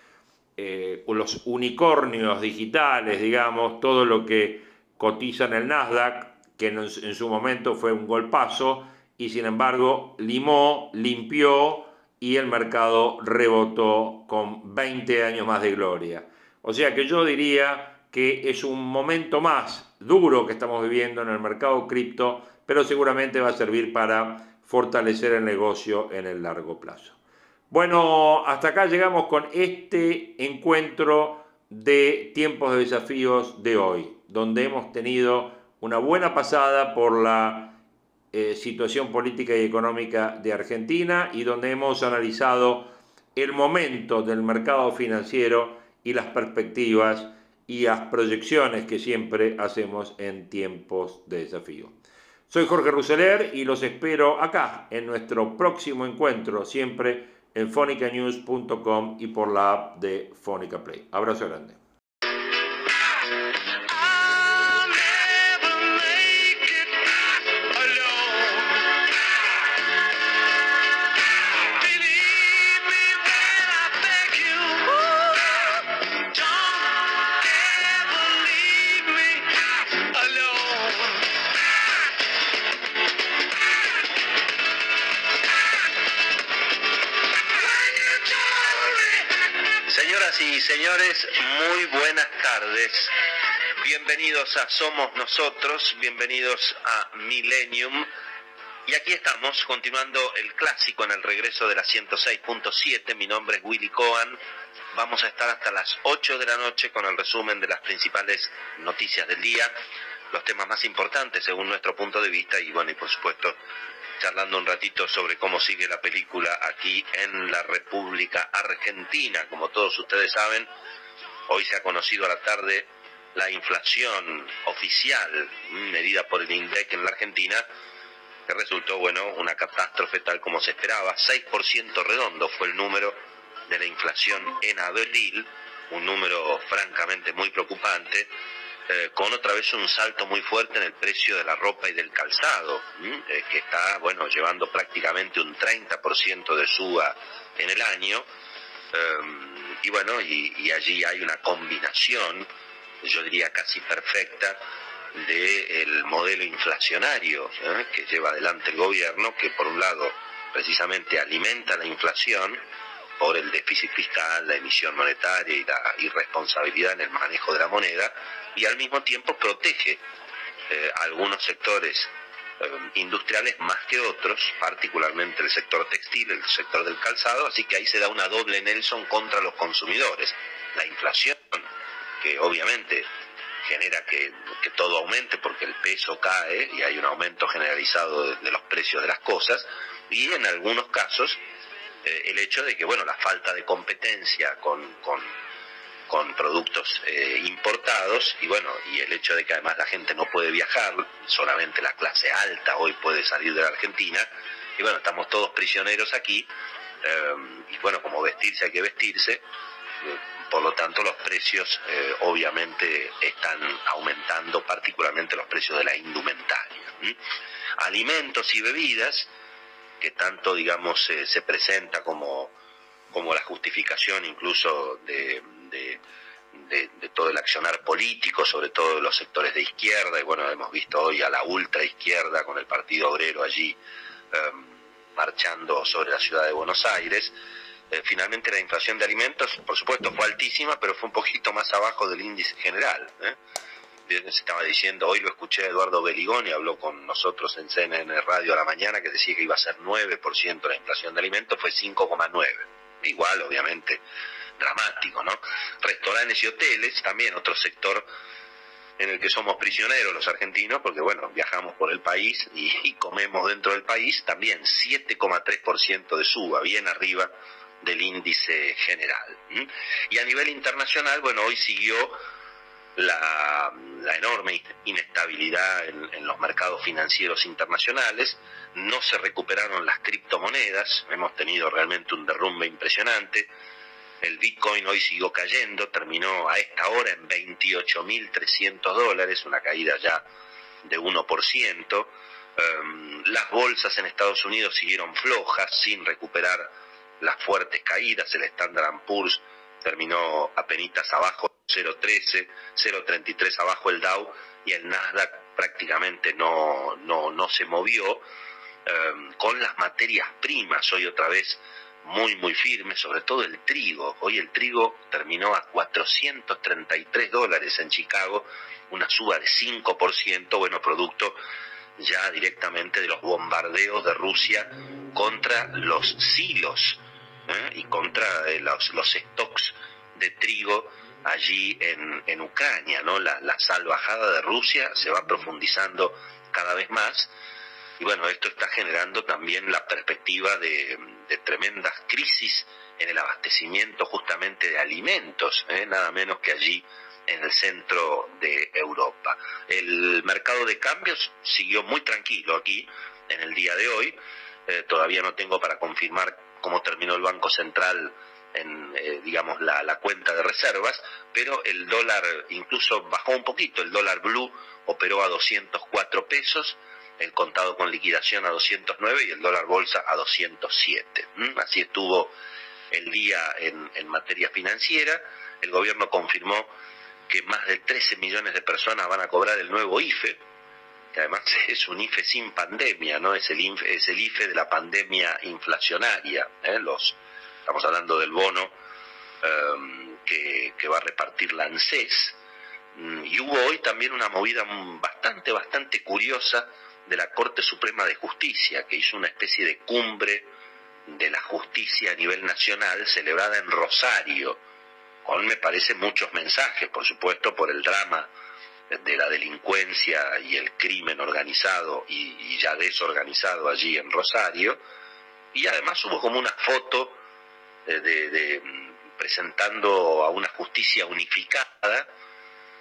eh, los unicornios digitales, digamos, todo lo que cotiza en el Nasdaq, que en, en su momento fue un golpazo, y sin embargo limó, limpió y el mercado rebotó con 20 años más de gloria. O sea que yo diría que es un momento más duro que estamos viviendo en el mercado cripto, pero seguramente va a servir para fortalecer el negocio en el largo plazo. Bueno, hasta acá llegamos con este encuentro de tiempos de desafíos de hoy, donde hemos tenido una buena pasada por la eh, situación política y económica de Argentina y donde hemos analizado el momento del mercado financiero y las perspectivas y las proyecciones que siempre hacemos en tiempos de desafío. Soy Jorge Ruseler y los espero acá en nuestro próximo encuentro, siempre en fonicanews.com y por la app de Fónica Play. Abrazo grande. Bienvenidos a Somos Nosotros, bienvenidos a Millennium. Y aquí estamos, continuando el clásico en el regreso de la 106.7. Mi nombre es Willy Cohen. Vamos a estar hasta las 8 de la noche con el resumen de las principales noticias del día, los temas más importantes según nuestro punto de vista y bueno, y por supuesto charlando un ratito sobre cómo sigue la película aquí en la República Argentina. Como todos ustedes saben, hoy se ha conocido a la tarde la inflación oficial medida por el INDEC en la Argentina, que resultó, bueno, una catástrofe tal como se esperaba. 6% redondo fue el número de la inflación en abril, un número francamente muy preocupante. Eh, con otra vez un salto muy fuerte en el precio de la ropa y del calzado, eh, que está, bueno, llevando prácticamente un 30% de suba en el año. Em, y bueno, y, allí hay una combinación, yo diría casi perfecta, del modelo inflacionario ¿eh? que lleva adelante el gobierno, que por un lado precisamente alimenta la inflación, por el déficit fiscal, la emisión monetaria y la irresponsabilidad en el manejo de la moneda, y al mismo tiempo protege eh, algunos sectores industriales más que otros, particularmente el sector textil, el sector del calzado, así que ahí se da una doble Nelson contra los consumidores. La inflación, que obviamente genera que, todo aumente porque el peso cae y hay un aumento generalizado de, los precios de las cosas, y en algunos casos eh, el hecho de que, bueno, la falta de competencia con, con con productos eh, importados y bueno, y el hecho de que además la gente no puede viajar, solamente la clase alta hoy puede salir de la Argentina, y bueno, estamos todos prisioneros aquí, eh, y bueno, como vestirse hay que vestirse, eh, por lo tanto los precios obviamente están aumentando, particularmente los precios de la indumentaria. Alimentos y bebidas, que tanto digamos se presenta como, como la justificación incluso de de, todo el accionar político, sobre todo de los sectores de izquierda, y bueno, hemos visto hoy a la ultra izquierda con el Partido Obrero allí em, marchando sobre la ciudad de Buenos Aires. Eh, finalmente la inflación de alimentos, por supuesto, fue altísima, pero fue un poquito más abajo del índice general. ¿eh? Se estaba diciendo, hoy lo escuché a Eduardo Beligoni, habló con nosotros en CNN Radio a la mañana, que decía que iba a ser 9% la inflación de alimentos, fue 5,9%. Igual, obviamente, dramático, ¿no? Restaurantes y hoteles, también otro sector en el que somos prisioneros los argentinos, porque bueno, viajamos por el país y, comemos dentro del país, también 7,3% de suba, bien arriba del índice general. Y a nivel internacional, bueno, hoy siguió la, enorme inestabilidad en, los mercados financieros internacionales, no se recuperaron las criptomonedas, hemos tenido realmente un derrumbe impresionante, el Bitcoin hoy siguió cayendo, terminó a esta hora en 28.300 dólares, una caída ya de 1%. Em, las bolsas en Estados Unidos siguieron flojas, sin recuperar las fuertes caídas. El Standard Poor's terminó apenas abajo 0.13, 0.33 abajo el Dow y el Nasdaq prácticamente no, no, no se movió. Em, con las materias primas hoy otra vez muy muy firme, sobre todo el trigo. Hoy el trigo terminó a 433 dólares en Chicago, una suba de 5%, bueno, producto ya directamente de los bombardeos de Rusia contra los silos ¿eh? y contra eh, los, los, stocks de trigo allí en, en Ucrania, ¿no? La, la salvajada de Rusia se va profundizando cada vez más y bueno, esto está generando también la perspectiva de, tremendas crisis en el abastecimiento justamente de alimentos, ¿eh? nada menos que allí en el centro de Europa. El mercado de cambios siguió muy tranquilo aquí en el día de hoy. Eh, todavía no tengo para confirmar cómo terminó el Banco Central en, eh, digamos, la, la, cuenta de reservas, pero el dólar incluso bajó un poquito. El dólar blue operó a 204 pesos el contado con liquidación a 209 y el dólar bolsa a 207. Así estuvo el día en, en materia financiera. El gobierno confirmó que más de 13 millones de personas van a cobrar el nuevo IFE, que además es un IFE sin pandemia, ¿no? Es el IFE, es el IFE de la pandemia inflacionaria. ¿eh? Los, estamos hablando del bono em, que, que, va a repartir la ANSES. Mm, y hubo hoy también una movida bastante, bastante curiosa de la Corte Suprema de Justicia, que hizo una especie de cumbre de la justicia a nivel nacional celebrada en Rosario, con me parece muchos mensajes, por supuesto, por el drama de la delincuencia y el crimen organizado y, ya desorganizado allí en Rosario, y además hubo como una foto de mm, presentando a una justicia unificada,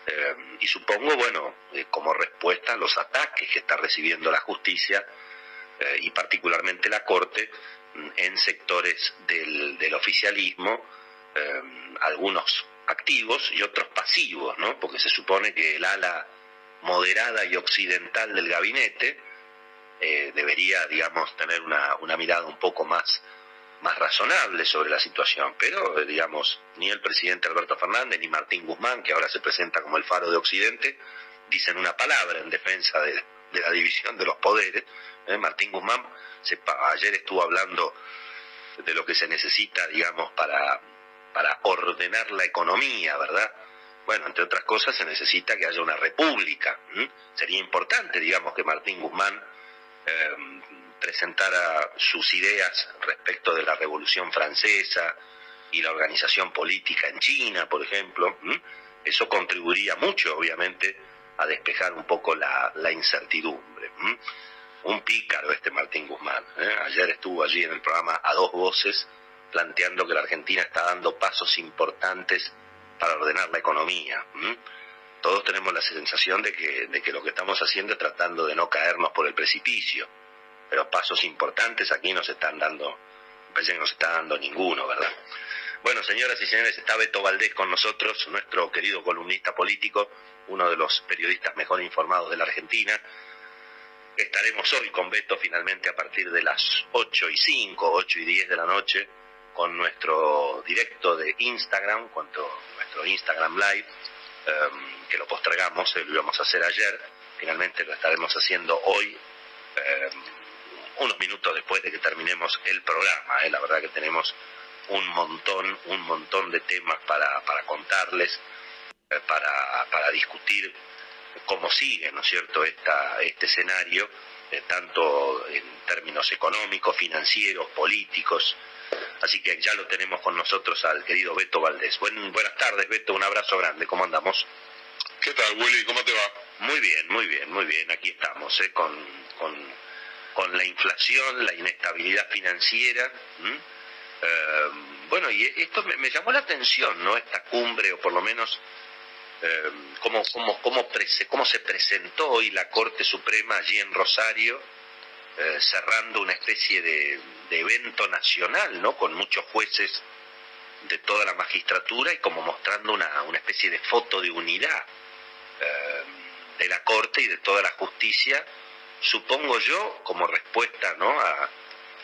eh, y supongo, bueno, eh, como respuesta a los ataques que está recibiendo la justicia eh, y particularmente la Corte mm, en sectores del, del oficialismo, algunos activos y otros pasivos, ¿no? Porque se supone que el ala moderada y occidental del gabinete debería, digamos, tener una, una mirada un poco más más razonable sobre la situación, pero eh, digamos, ni el presidente Alberto Fernández ni Martín Guzmán, que ahora se presenta como el faro de Occidente, dicen una palabra en defensa de, la división de los poderes. ¿eh? Martín Guzmán se, ayer estuvo hablando de lo que se necesita, digamos, para, para ordenar la economía, ¿verdad? Bueno, entre otras cosas se necesita que haya una república. Sería importante, digamos, que Martín Guzmán eh, presentara sus ideas respecto de la Revolución Francesa y la organización política en China, por ejemplo, eso contribuiría mucho, obviamente, a despejar un poco la, incertidumbre. Un pícaro este Martín Guzmán. ¿eh? Ayer estuvo allí en el programa A Dos Voces planteando que la Argentina está dando pasos importantes para ordenar la economía. Todos tenemos la sensación de que, de que lo que estamos haciendo es tratando de no caernos por el precipicio pero pasos importantes aquí no se están dando, parece que no se está dando ninguno, ¿verdad? Bueno, señoras y señores, está Beto Valdés con nosotros, nuestro querido columnista político, uno de los periodistas mejor informados de la Argentina. Estaremos hoy con Beto finalmente a partir de las 8 y 5, 8 y 10 de la noche, con nuestro directo de Instagram, con nuestro Instagram Live, em, que lo postergamos, lo íbamos a hacer ayer, finalmente lo estaremos haciendo hoy. Em, unos minutos después de que terminemos el programa. ¿eh? La verdad que tenemos un montón, un montón de temas para, para contarles, eh, para, para discutir cómo sigue, ¿no es cierto?, Esta, este escenario, eh, tanto en términos económicos, financieros, políticos. Así que ya lo tenemos con nosotros al querido Beto Valdés. buenas tardes, Beto, un abrazo grande, ¿cómo andamos? ¿Qué tal, Willy? ¿Cómo te va? Muy bien, muy bien, muy bien. Aquí estamos, ¿eh? con, con con la inflación, la inestabilidad financiera. Eh, bueno, y esto me, llamó la atención, ¿no? Esta cumbre, o por lo menos Em, cómo, cómo, cómo, cómo, se presentó hoy la Corte Suprema allí en Rosario, eh, cerrando una especie de, evento nacional, ¿no? Con muchos jueces de toda la magistratura y como mostrando una, una especie de foto de unidad em, de la Corte y de toda la justicia, supongo yo, como respuesta, ¿no? A,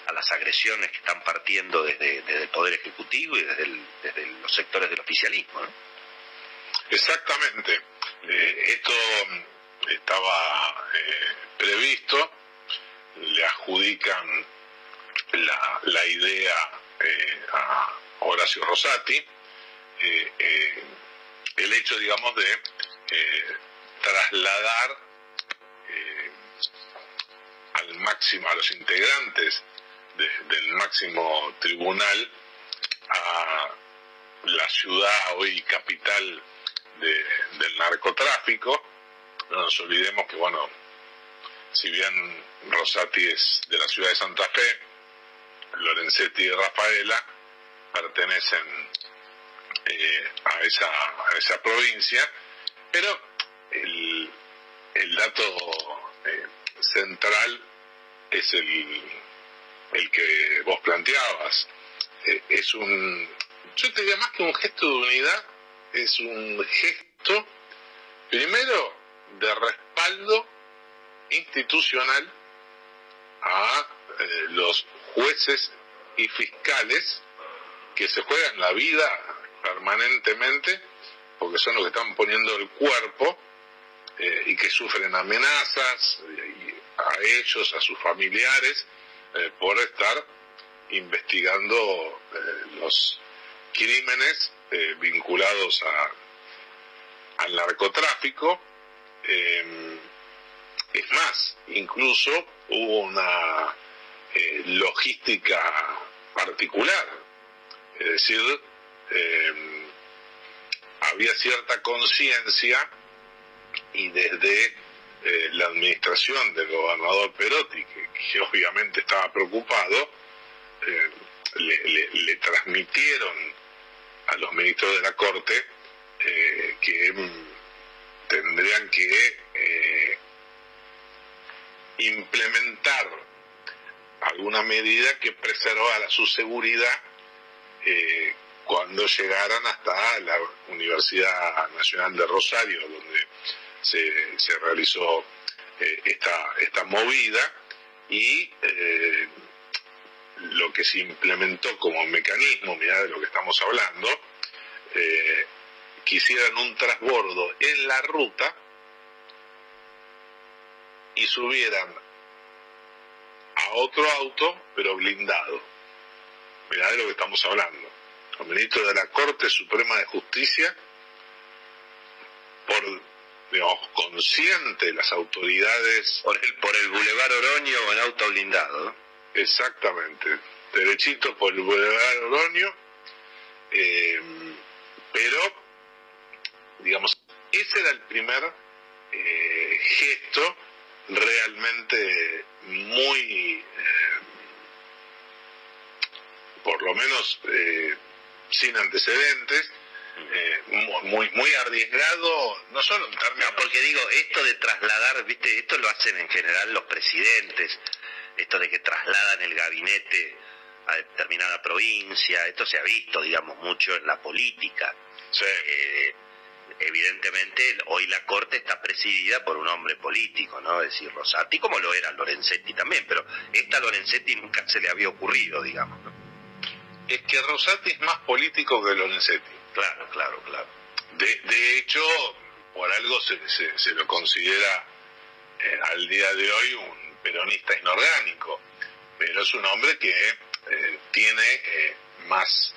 a las agresiones que están partiendo desde, el Poder Ejecutivo y desde, los sectores del oficialismo. ¿no? Exactamente. Eh, esto estaba eh, previsto, le adjudican la, la idea eh, a Horacio Rosati, el hecho, digamos, de trasladar al máximo a los integrantes del máximo tribunal a la ciudad hoy capital del narcotráfico. No nos olvidemos que, bueno, si bien Rosati es de la ciudad de Santa Fe, Lorenzetti y Rafaela pertenecen eh, a, esa, a esa provincia, pero el, el dato central es el, el que vos planteabas. Eh, es un, yo te diría más que un gesto de unidad, es un gesto, primero, de respaldo institucional a eh, los jueces y fiscales que se juegan la vida permanentemente porque son los que están poniendo el cuerpo eh, y que sufren amenazas a ellos, a sus familiares, eh, por estar investigando los crímenes eh, vinculados al narcotráfico. Em, es más, incluso hubo una eh, logística particular, es decir, em, había cierta conciencia y desde eh, la administración del gobernador Perotti, que, obviamente estaba preocupado, le, le, transmitieron a los ministros de la Corte eh, que tendrían que eh, implementar alguna medida que preservara su seguridad eh, cuando llegaran hasta la Universidad Nacional de Rosario, donde se, realizó esta, esta movida, y lo que se implementó como mecanismo, mira de lo que estamos hablando, eh, un trasbordo en la ruta y subieran a otro auto, pero blindado. Mirá de lo que estamos hablando. El ministro de la Corte Suprema de Justicia, por, digamos, consciente las autoridades... Por el, por el Boulevard Oroño en auto blindado. Exactamente, derechito por el Boulevard Oroño, eh, pero, digamos, ese era el primer eh, gesto realmente muy, eh, por lo menos sin antecedentes, muy muy arriesgado no solo en términos porque digo esto de trasladar viste esto lo hacen en general los presidentes esto de que trasladan el gabinete a determinada provincia, esto se ha visto, digamos, mucho en la política. Eh, evidentemente, hoy la Corte está presidida por un hombre político, ¿no? Es decir, Rosati, como lo era Lorenzetti también, pero esta Lorenzetti nunca se le había ocurrido, digamos, ¿no? Es que Rosati es más político que Lorenzetti. Claro, claro, claro. De, hecho, por algo se, se, lo considera eh, al día de hoy un peronista inorgánico, pero es un hombre que eh, tiene eh, más,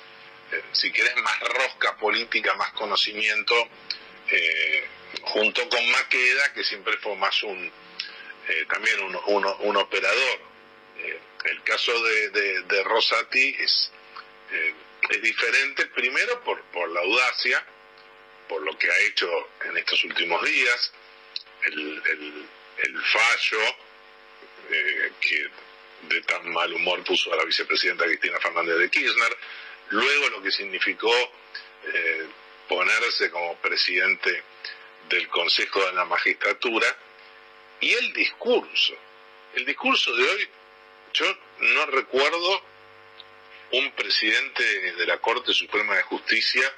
si querés, más rosca política, más conocimiento, junto con Maqueda, que siempre fue más un, también un, un, operador. el caso de, de, Rosati es, es diferente, primero por, por la audacia, por lo que ha hecho en estos últimos días, el, fallo eh, que de tan mal humor puso a la vicepresidenta Cristina Fernández de Kirchner, luego lo que significó eh, ponerse como presidente del Consejo de la Magistratura y el discurso. El discurso de hoy, yo no recuerdo un presidente de la Corte Suprema de Justicia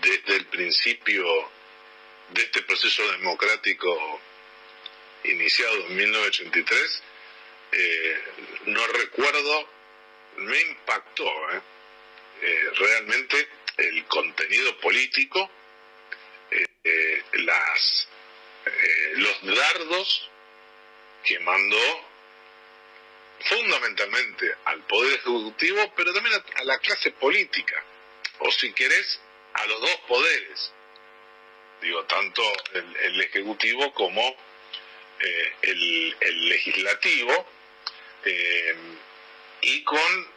desde el principio de este proceso democrático iniciado en 1983, eh, no recuerdo, me impactó ¿eh? Eh, realmente el contenido político, las, los dardos que mandó fundamentalmente al Poder Ejecutivo, pero también a, la clase política, o si querés, a los dos poderes, digo, tanto el, Ejecutivo como eh, el, Legislativo, eh, y con,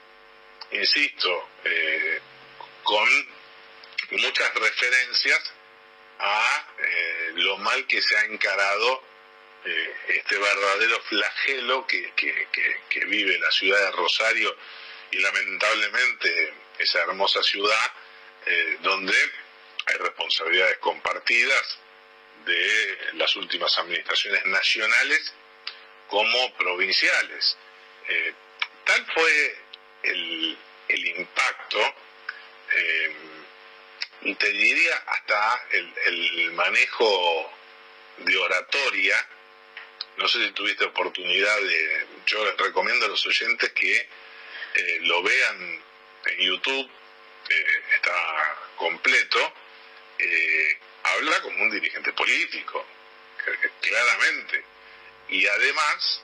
insisto, eh, con muchas referencias a lo mal que se ha encarado eh, este verdadero flagelo que, que, vive la ciudad de Rosario y lamentablemente esa hermosa ciudad eh, donde hay responsabilidades compartidas de las últimas administraciones nacionales como provinciales. Eh, tal fue el, el impacto, y te diría hasta el, el manejo de oratoria no sé si tuviste oportunidad de... Yo les recomiendo a los oyentes que eh, lo vean en YouTube, eh, está completo. Eh, habla como un dirigente político, claramente. Y además,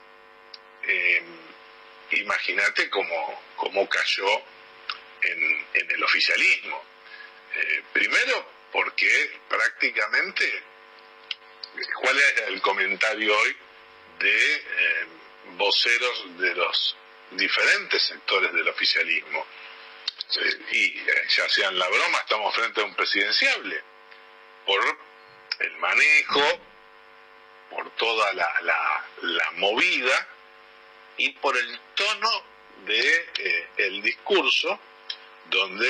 imagínate cómo, cómo cayó en, en el oficialismo. primero, porque prácticamente, ¿cuál es el comentario hoy? De eh, voceros de los diferentes sectores del oficialismo. Y eh, ya sean la broma, estamos frente a un presidenciable por el manejo, por toda la, la, movida y por el tono de eh, discurso donde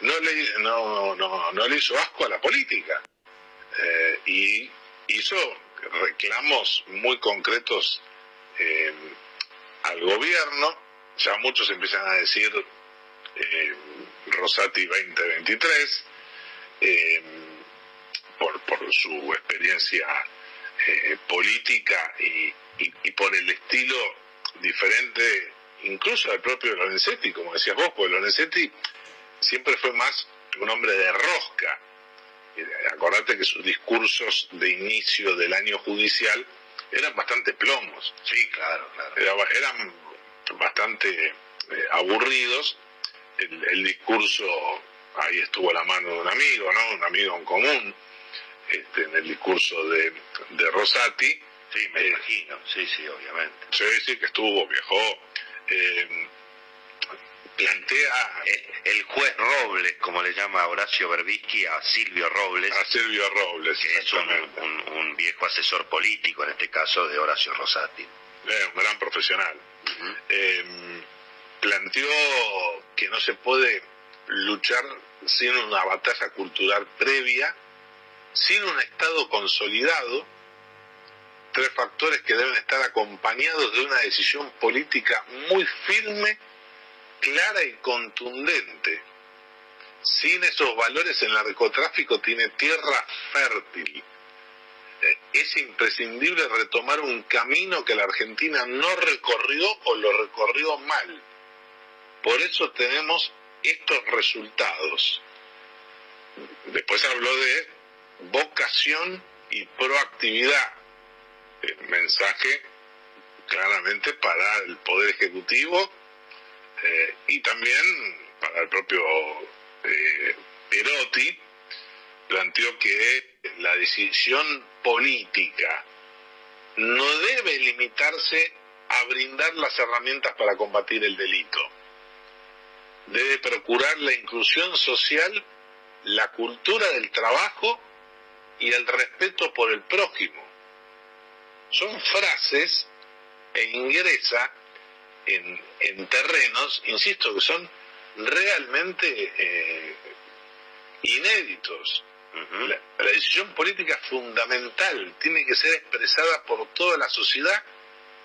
no, le, no, no, no, le hizo asco a la política y hizo reclamos muy concretos eh, al gobierno. Ya muchos empiezan a decir eh, Rosati 2023, eh, por, por, su experiencia política y, y, por el estilo diferente, incluso del propio Lorenzetti, como decías vos, porque Lorenzetti siempre fue más un hombre de rosca acordate que sus discursos de inicio del año judicial eran bastante plomos. Sí, claro, claro. eran bastante eh, aburridos. El, discurso, ahí estuvo la mano de un amigo, ¿no? Un amigo en común, este, en el discurso de, de Rosati. Sí, me imagino, sí, sí, obviamente. Sí, sí, que estuvo, viajó. Eh, plantea el, juez Robles, como le llama Horacio Berbisky a Silvio Robles. A Silvio Robles, que es un, viejo asesor político, en este caso de Horacio Rosati. Eh, un gran profesional. Em, planteó que no se puede luchar sin una batalla cultural previa, sin un Estado consolidado, tres factores que deben estar acompañados de una decisión política muy firme clara y contundente. Sin esos valores el narcotráfico tiene tierra fértil. Eh, es imprescindible retomar un camino que la Argentina no recorrió o lo recorrió mal. Por eso tenemos estos resultados. Después habló de vocación y proactividad. El mensaje claramente para el Poder Ejecutivo eh, y también para el propio eh, Perotti, planteó que la decisión política no debe limitarse a brindar las herramientas para combatir el delito. Debe procurar la inclusión social, la cultura del trabajo y el respeto por el prójimo. Son frases e ingresa en, terrenos, insisto, que son realmente eh, inéditos. la, decisión política fundamental tiene que ser expresada por toda la sociedad,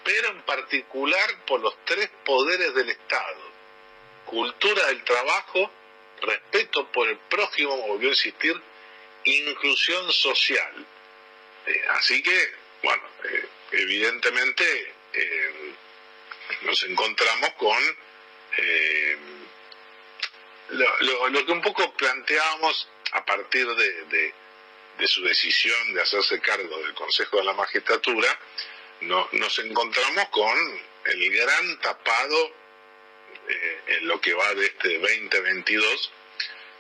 pero en particular por los tres poderes del Estado. Cultura del trabajo, respeto por el prójimo, volvió a insistir, inclusión social. Eh, así que, bueno, eh, evidentemente eh, nos encontramos con lo, que un poco planteábamos a partir de, su decisión de hacerse cargo del Consejo de la Magistratura, nos encontramos con el gran tapado eh, en lo que va de este 2022,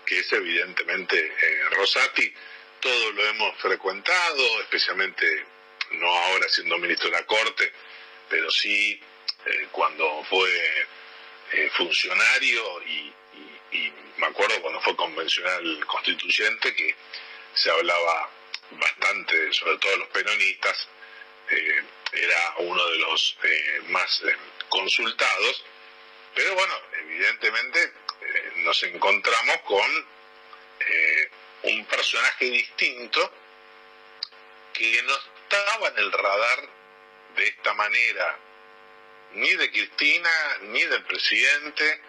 que es evidentemente eh, Rosati. Todo lo hemos frecuentado, especialmente no ahora siendo ministro de la Corte, pero sí eh, cuando fue funcionario y me acuerdo cuando fue convencional constituyente que se hablaba bastante, sobre todo los peronistas, eh, era uno de los eh, más eh, consultados, pero bueno, evidentemente nos encontramos con un personaje distinto que no estaba en el radar de esta manera, ni de Cristina, ni del presidente,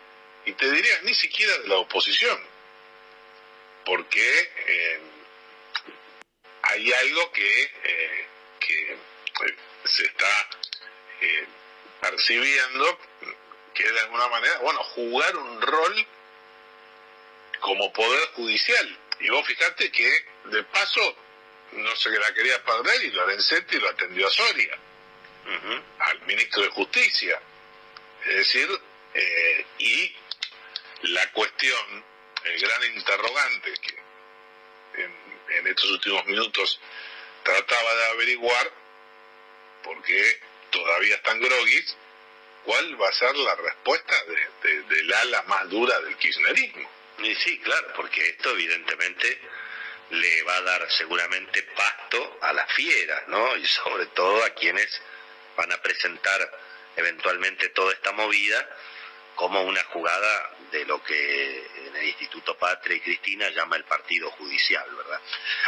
y te diría ni siquiera de la oposición, porque eh, hay algo que, eh, que eh, se está percibiendo que de alguna manera, bueno, jugar un rol como poder judicial. Y vos fijate que de paso no se la quería perder y Lorenzetti lo atendió a Soria, al ministro de Justicia. Es decir, y la cuestión, el gran interrogante que en, estos últimos minutos trataba de averiguar, porque todavía están groguis, cuál va a ser la respuesta de, del ala más dura del kirchnerismo. Y sí, claro, porque esto evidentemente le va a dar seguramente pasto a las fieras, ¿no? Y sobre todo a quienes van a presentar eventualmente toda esta movida como una jugada de lo que en el Instituto Patria y Cristina llama el partido judicial, ¿verdad?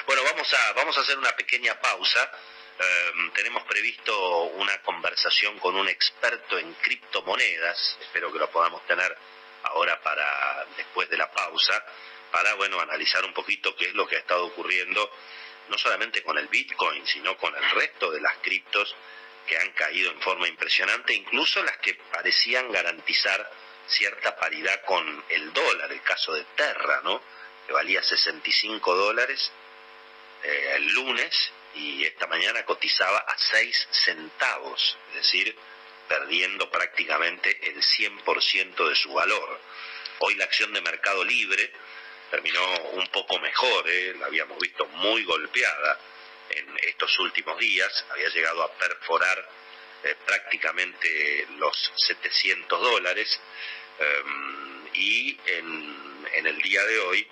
Bueno, vamos a, vamos a hacer una pequeña pausa. Em, tenemos previsto una conversación con un experto en criptomonedas, espero que lo podamos tener ahora para después de la pausa, para bueno analizar un poquito qué es lo que ha estado ocurriendo, no solamente con el Bitcoin, sino con el resto de las criptos que han caído en forma impresionante, incluso las que parecían garantizar cierta paridad con el dólar, el caso de Terra, ¿no? que valía 65 dólares eh, el lunes y esta mañana cotizaba a 6 centavos, es decir, perdiendo prácticamente el 100% de su valor. Hoy la acción de Mercado Libre terminó un poco mejor, ¿eh? la habíamos visto muy golpeada en estos últimos días, había llegado a perforar eh, prácticamente los 700 dólares em, y en, el día de hoy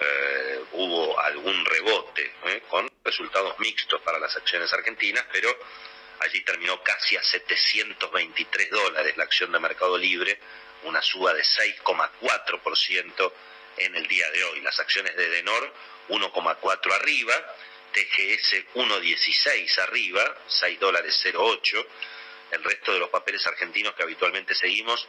eh, hubo algún rebote eh, con resultados mixtos para las acciones argentinas, pero allí terminó casi a 723 dólares la acción de Mercado Libre, una suba de 6,4% en el día de hoy. Las acciones de Denor 1,4 arriba TGS 1.16 arriba, 6 dólares 0.8. El resto de los papeles argentinos que habitualmente seguimos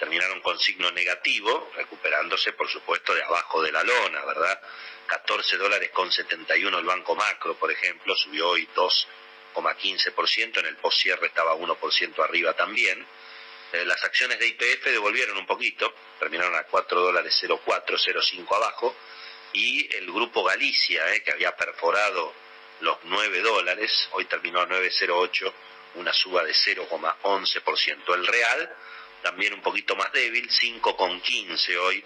terminaron con signo negativo, recuperándose por supuesto de abajo de la lona, ¿verdad? 14 dólares con 71 el Banco Macro, por ejemplo, subió hoy 2,15%, en el postcierre estaba 1% arriba también. Eh, las acciones de IPF devolvieron un poquito, terminaron a 4 dólares 0,4, 0,5 abajo y el grupo Galicia, eh, que había perforado los 9 dólares, hoy terminó a 9,08, una suba de 0,11%. El real, también un poquito más débil, 5,15 hoy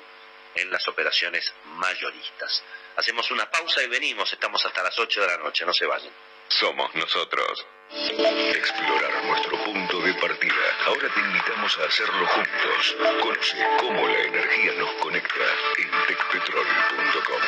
en las operaciones mayoristas. Hacemos una pausa y venimos, estamos hasta las 8 de la noche, no se vayan. Somos nosotros. Explorar nuestro punto de partida. Ahora te invitamos a hacerlo juntos. Conoce cómo la energía nos conecta en tecpetrol.com.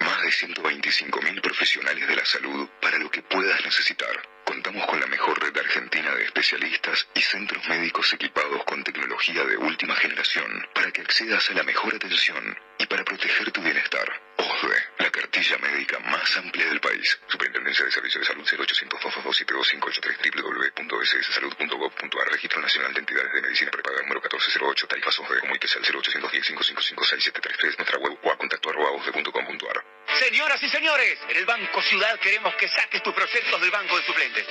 Más de 125.000 profesionales de la salud para lo que puedas necesitar. Contamos con la mejor red argentina de especialistas y centros médicos equipados con tecnología de última generación para que accedas a la mejor atención y para proteger tu bienestar. Cartilla médica más amplia del país. Superintendencia de Servicios de Salud 0800 222 www.sssalud.gov.ar Registro Nacional de Entidades de Medicina Prepaga número 1408 Tarifas de al 0810 555 6733 Nuestra web o a contacto Señoras y señores, en el Banco Ciudad queremos que saques tus proyectos del banco de suplentes.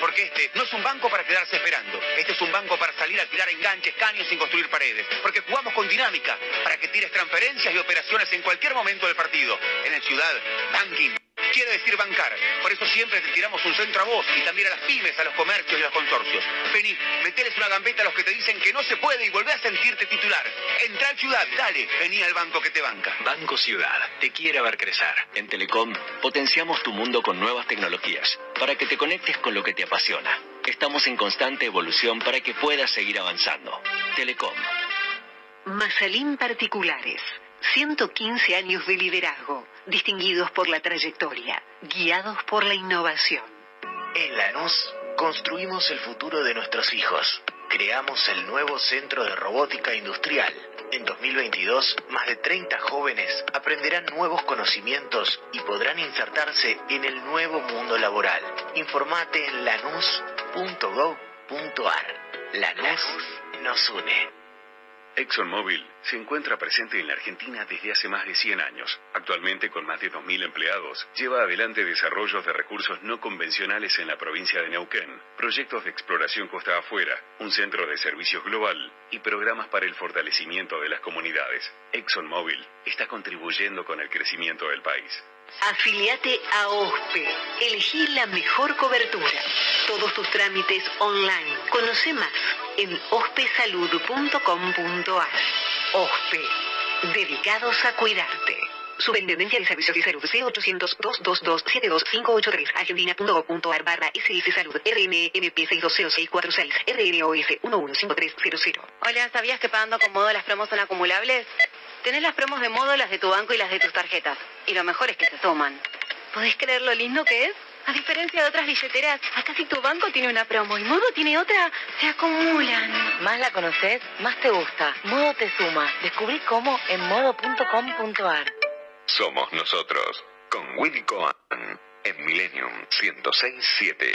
Porque este no es un banco para quedarse esperando. Este es un banco para salir a tirar enganches, caños sin construir paredes. Porque jugamos con dinámica para que tires transferencias y operaciones en cualquier momento del partido. En el Ciudad, banking quiere decir bancar. Por eso siempre te tiramos un centro a vos y también a las pymes, a los comercios y a los consorcios. Vení, meteles una gambeta a los que te dicen que no se puede y volvé a sentirte titular. Entra al Ciudad, dale, vení al banco que te banca. Banco Ciudad, te quiere ver crecer. En Telecom, potenciamos tu mundo con nuevas tecnologías para que te conectes con lo que te apasiona. Estamos en constante evolución para que puedas seguir avanzando. Telecom. Masalín Particulares. 115 años de liderazgo, distinguidos por la trayectoria, guiados por la innovación. En Lanús construimos el futuro de nuestros hijos. Creamos el nuevo Centro de Robótica Industrial. En 2022, más de 30 jóvenes aprenderán nuevos conocimientos y podrán insertarse en el nuevo mundo laboral. Informate en lanús.gov.ar. Lanús nos une. ExxonMobil se encuentra presente en la Argentina desde hace más de 100 años. Actualmente, con más de 2.000 empleados, lleva adelante desarrollos de recursos no convencionales en la provincia de Neuquén, proyectos de exploración costa afuera, un centro de servicios global y programas para el fortalecimiento de las comunidades. ExxonMobil está contribuyendo con el crecimiento del país. Afiliate a OSPE. Elegí la mejor cobertura. Todos tus trámites online. Conoce más en ospesalud.com.ar. OSPE. Dedicados a cuidarte. Superintendencia de Servicios de Salud C800-222-72583 Argentina.gov.ar barra SS Salud RNMP 620646 RNOS 115300 Hola, ¿sabías que pagando con modo las promos son acumulables? Tenés las promos de modo, las de tu banco y las de tus tarjetas. Y lo mejor es que se suman. ¿Podés creer lo lindo que es? A diferencia de otras billeteras, acá si tu banco tiene una promo y Modo tiene otra, se acumulan. Más la conoces, más te gusta. Modo te suma. Descubrí cómo en modo.com.ar. Somos nosotros, con Willy Cohen, en Millennium 1067.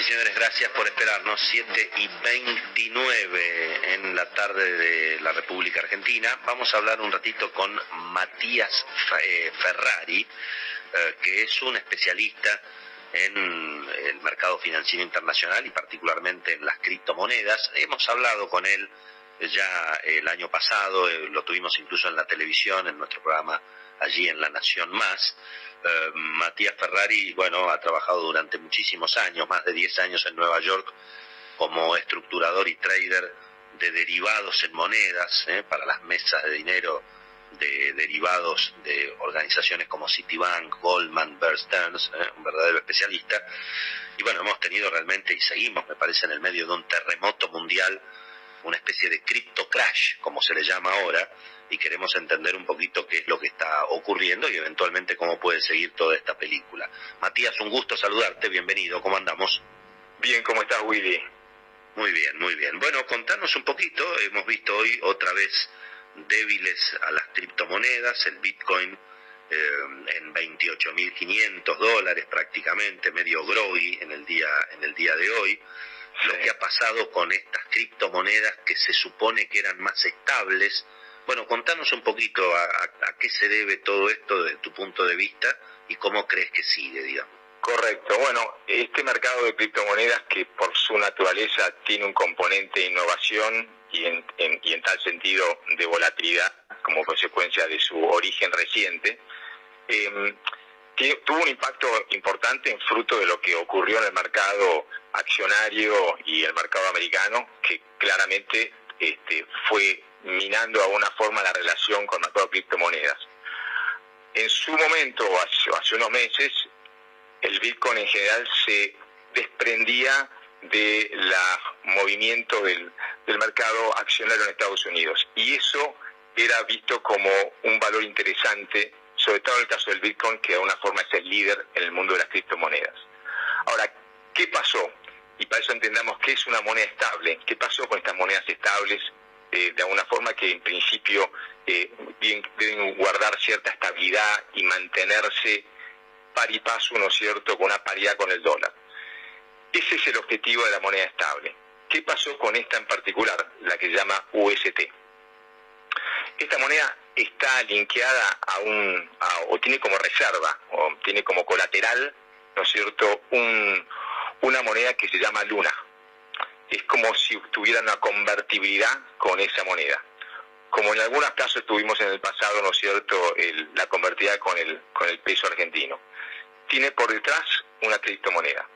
Y señores, gracias por esperarnos. 7 y 29 en la tarde de la República Argentina. Vamos a hablar un ratito con Matías eh, Ferrari, eh, que es un especialista en el mercado financiero internacional y particularmente en las criptomonedas. Hemos hablado con él ya el año pasado, eh, lo tuvimos incluso en la televisión, en nuestro programa allí en La Nación Más. Eh, Matías Ferrari, bueno, ha trabajado durante muchísimos años, más de 10 años en Nueva York, como estructurador y trader de derivados en monedas eh, para las mesas de dinero de derivados de organizaciones como Citibank, Goldman, Bear eh, un verdadero especialista. Y bueno, hemos tenido realmente, y seguimos, me parece, en el medio de un terremoto mundial, una especie de cripto crash, como se le llama ahora, y queremos entender un poquito qué es lo que está ocurriendo y eventualmente cómo puede seguir toda esta película. Matías, un gusto saludarte, bienvenido, ¿cómo andamos? Bien, ¿cómo estás, Willy? Muy bien, muy bien. Bueno, contanos un poquito, hemos visto hoy otra vez débiles a las criptomonedas, el Bitcoin eh, en 28.500 dólares prácticamente, medio groggy en el día, en el día de hoy. Lo que ha pasado con estas criptomonedas que se supone que eran más estables. Bueno, contanos un poquito a, qué se debe todo esto desde tu punto de vista y cómo crees que sigue, digamos. Correcto. Bueno, este mercado de criptomonedas que por su naturaleza tiene un componente de innovación y en, en- y en tal sentido de volatilidad como consecuencia de su origen reciente, que tuvo un impacto importante en fruto de lo que ocurrió en el mercado accionario y el mercado americano, que claramente este, fue minando de alguna forma la relación con mercado de criptomonedas. En su momento, hace, hace unos meses, el Bitcoin en general se desprendía del movimiento del, del mercado accionario en Estados Unidos. Y eso era visto como un valor interesante, sobre todo en el caso del Bitcoin, que de alguna forma es el líder en el mundo de las criptomonedas. Ahora, ¿qué pasó? Y para eso entendamos qué es una moneda estable, qué pasó con estas monedas estables, eh, de alguna forma que en principio eh, deben guardar cierta estabilidad y mantenerse par y paso, ¿no es cierto?, con una paridad con el dólar. Ese es el objetivo de la moneda estable. ¿Qué pasó con esta en particular, la que se llama UST? Esta moneda está linkeada a un, o tiene como reserva, o tiene como colateral, ¿no es cierto?, un, una moneda que se llama Luna. Es como si tuviera una convertibilidad con esa moneda. Como en algunos casos tuvimos en el pasado, ¿no es cierto?, la convertibilidad con el, con el peso argentino. Tiene por detrás una criptomoneda.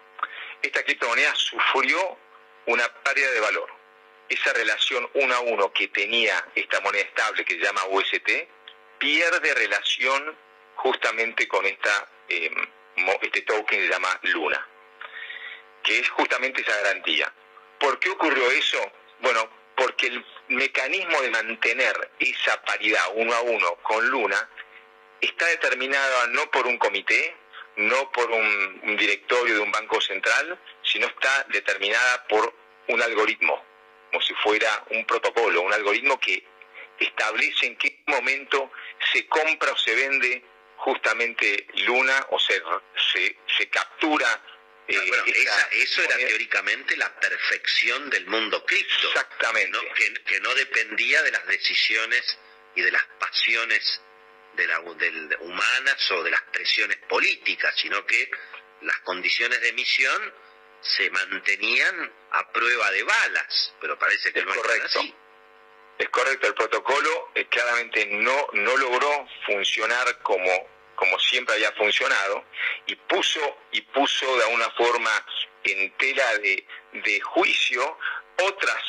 Esta criptomoneda sufrió una pérdida de valor. Esa relación uno a uno que tenía esta moneda estable que se llama UST pierde relación justamente con esta, eh, este token que se llama Luna, que es justamente esa garantía. ¿Por qué ocurrió eso? Bueno, porque el mecanismo de mantener esa paridad uno a uno con Luna está determinado no por un comité, no por un, directorio de un banco central, sino está determinada por un algoritmo, como si fuera un protocolo, un algoritmo que establece en qué momento se compra o se vende justamente Luna o se, se, captura. Eh, bueno, eso era teóricamente la perfección del mundo cripto. Exactamente. Que, que, no dependía de las decisiones y de las pasiones de la, humanas o de las presiones políticas, sino que las condiciones de emisión se mantenían a prueba de balas, pero parece que es no correcto. así. Es correcto, el protocolo eh, claramente no, no logró funcionar como, como siempre había funcionado y puso, y puso de alguna forma en tela de, de juicio otras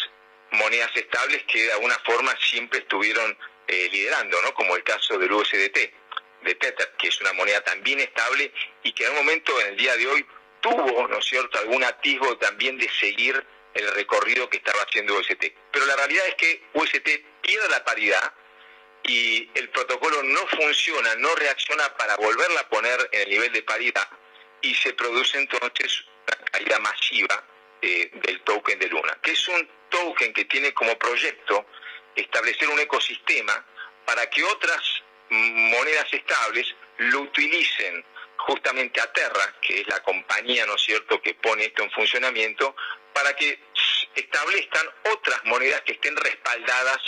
monedas estables que de alguna forma siempre estuvieron eh, liderando, ¿no? como el caso del USDT, de Tether, que es una moneda también estable y que en un momento, en el día de hoy, tuvo, ¿no es cierto?, algún atisbo también de seguir el recorrido que estaba haciendo UST. Pero la realidad es que UST pierde la paridad y el protocolo no funciona, no reacciona para volverla a poner en el nivel de paridad y se produce entonces una caída masiva eh, del token de Luna, que es un token que tiene como proyecto establecer un ecosistema para que otras monedas estables lo utilicen justamente a Terra, que es la compañía, ¿no es cierto?, que pone esto en funcionamiento, para que establezcan otras monedas que estén respaldadas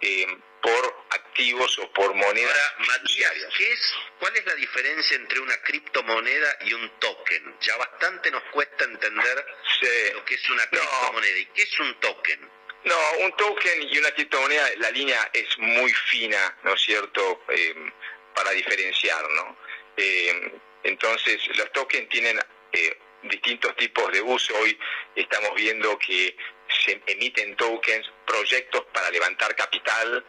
eh, por activos o por monedas. Matías, ¿qué es, ¿cuál es la diferencia entre una criptomoneda y un token? Ya bastante nos cuesta entender lo que es una criptomoneda. ¿Y qué es un token? No, un token y una criptomoneda, la línea es muy fina, ¿no es cierto?, eh, para diferenciar, ¿no? Eh, entonces, los tokens tienen eh, distintos tipos de uso. Hoy estamos viendo que se emiten tokens, proyectos para levantar capital,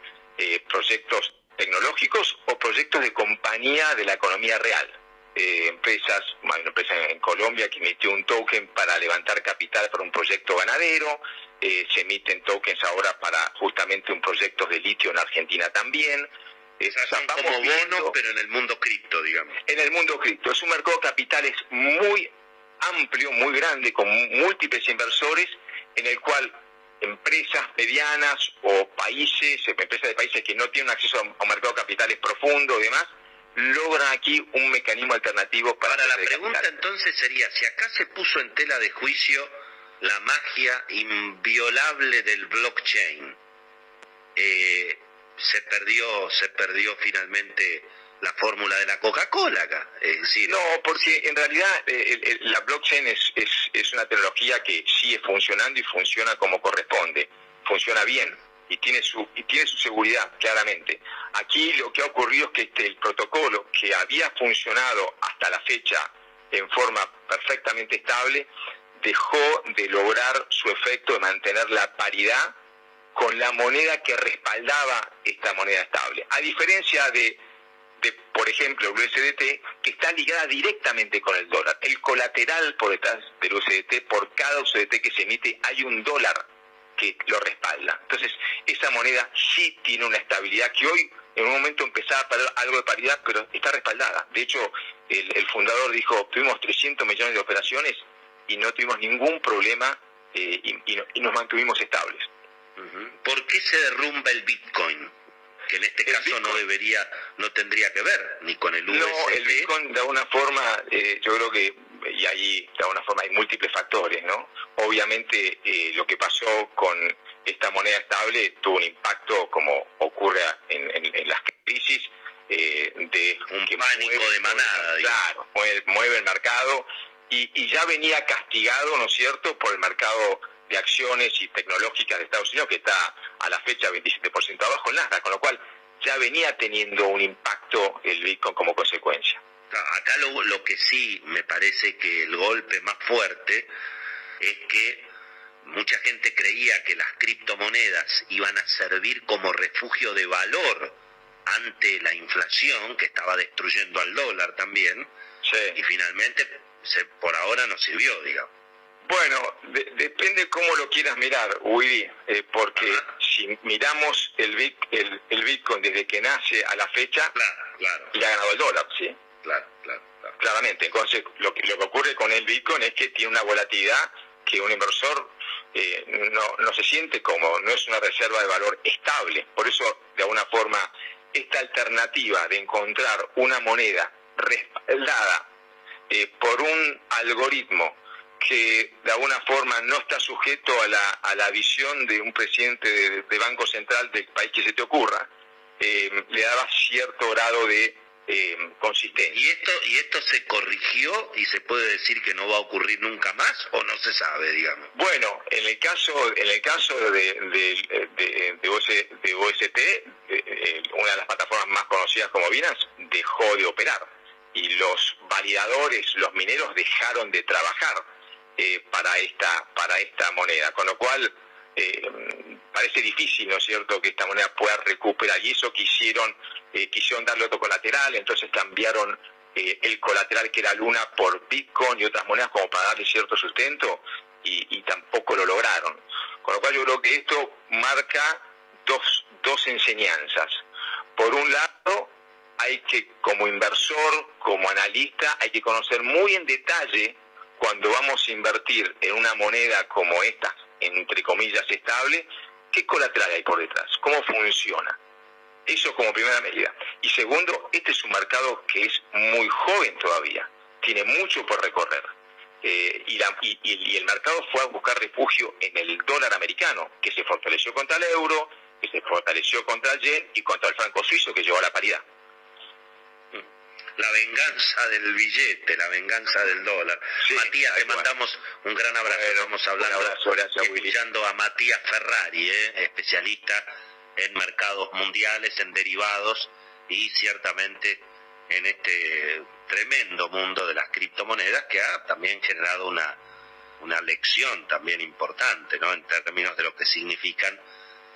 proyectos tecnológicos o proyectos de compañía de la economía real. empresas, una empresa en Colombia que emitió un token para levantar capital para un proyecto ganadero, eh, se emiten tokens ahora para justamente un proyecto de litio en Argentina también. son como bonos, pero en el mundo cripto, digamos. En el mundo cripto. Es un mercado de capitales muy amplio, muy grande, con múltiples inversores, en el cual empresas medianas o países, empresas de países que no tienen acceso a un mercado de capitales profundo y demás, logran aquí un mecanismo alternativo para... Para la pregunta entonces sería, si acá se puso en tela de juicio la magia inviolable del blockchain. Eh, se perdió, se perdió finalmente la fórmula de la Coca-Cola acá. no, porque en realidad eh, la blockchain es, es, es, una tecnología que sigue funcionando y funciona como corresponde, funciona bien y tiene su, y tiene su seguridad, claramente. Aquí lo que ha ocurrido es que este, el protocolo que había funcionado hasta la fecha en forma perfectamente estable, dejó de lograr su efecto de mantener la paridad con la moneda que respaldaba esta moneda estable. A diferencia de, de, por ejemplo, el USDT, que está ligada directamente con el dólar. El colateral por detrás del USDT, por cada USDT que se emite, hay un dólar que lo respalda. Entonces, esa moneda sí tiene una estabilidad que hoy en un momento empezaba a perder algo de paridad, pero está respaldada. De hecho, el, fundador dijo, tuvimos 300 millones de operaciones y no tuvimos ningún problema eh, y, nos mantuvimos estables. ¿Por qué se derrumba el Bitcoin? Que en este caso no debería, no tendría que ver ni con el USD. No, el Bitcoin de alguna forma, eh, yo creo que y ahí de alguna forma hay múltiples factores, ¿no? Obviamente eh, lo que pasó con esta moneda estable tuvo un impacto como ocurre en, las crisis eh, de un pánico de manada, claro, mueve, el mercado y, y, ya venía castigado, ¿no es cierto?, por el mercado de acciones y tecnológicas de Estados Unidos que está a la fecha 27% abajo en Nasdaq, con lo cual ya venía teniendo un impacto el Bitcoin como consecuencia. Acá lo, lo que sí me parece que el golpe más fuerte es que mucha gente creía que las criptomonedas iban a servir como refugio de valor ante la inflación que estaba destruyendo al dólar también y finalmente se, por ahora no sirvió, digamos. Bueno, depende cómo lo quieras mirar, Willy, eh, porque si miramos el, el, Bitcoin desde que nace a la fecha, claro, le ha ganado el dólar, ¿sí? claro, claro, Claramente, entonces lo que, lo que ocurre con el Bitcoin es que tiene una volatilidad que un inversor eh, no, no se siente como, no es una reserva de valor estable. Por eso, de alguna forma, esta alternativa de encontrar una moneda respaldada eh, por un algoritmo que de alguna forma no está sujeto a la, a la visión de un presidente de, Banco Central del país que se te ocurra, eh, le daba cierto grado de eh, consistente. ¿Y esto, ¿Y esto se corrigió y se puede decir que no va a ocurrir nunca más o no se sabe, digamos? Bueno, en el caso, en el caso de, de, de, de OST, eh, eh, una de las plataformas más conocidas como Binance, dejó de operar y los validadores, los mineros dejaron de trabajar eh, para esta para esta moneda, con lo cual eh, parece difícil, ¿no es cierto?, que esta moneda pueda recuperar. Y eso quisieron, eh, quisieron darle otro colateral, entonces cambiaron eh, el colateral que era Luna por Bitcoin y otras monedas como para darle cierto sustento y, tampoco lo lograron. Con lo cual yo creo que esto marca dos, dos enseñanzas. Por un lado, hay que, como inversor, como analista, hay que conocer muy en detalle cuando vamos a invertir en una moneda como esta, entre comillas, estable, ¿qué colateral hay por detrás? ¿Cómo funciona? Eso como primera medida. Y segundo, este es un mercado que es muy joven todavía, tiene mucho por recorrer. Eh, y, y, el mercado fue a buscar refugio en el dólar americano, que se fortaleció contra el euro, que se fortaleció contra el yen y contra el franco suizo, que llegó a la paridad la venganza del billete, la venganza del dólar. Matías, te mandamos un gran abrazo. Estamos hablando, escuchando a Matías Ferrari, ¿eh? especialista en mercados mundiales, en derivados y ciertamente en este tremendo mundo de las criptomonedas que ha también generado una, una lección también importante, ¿no? En términos de lo que significan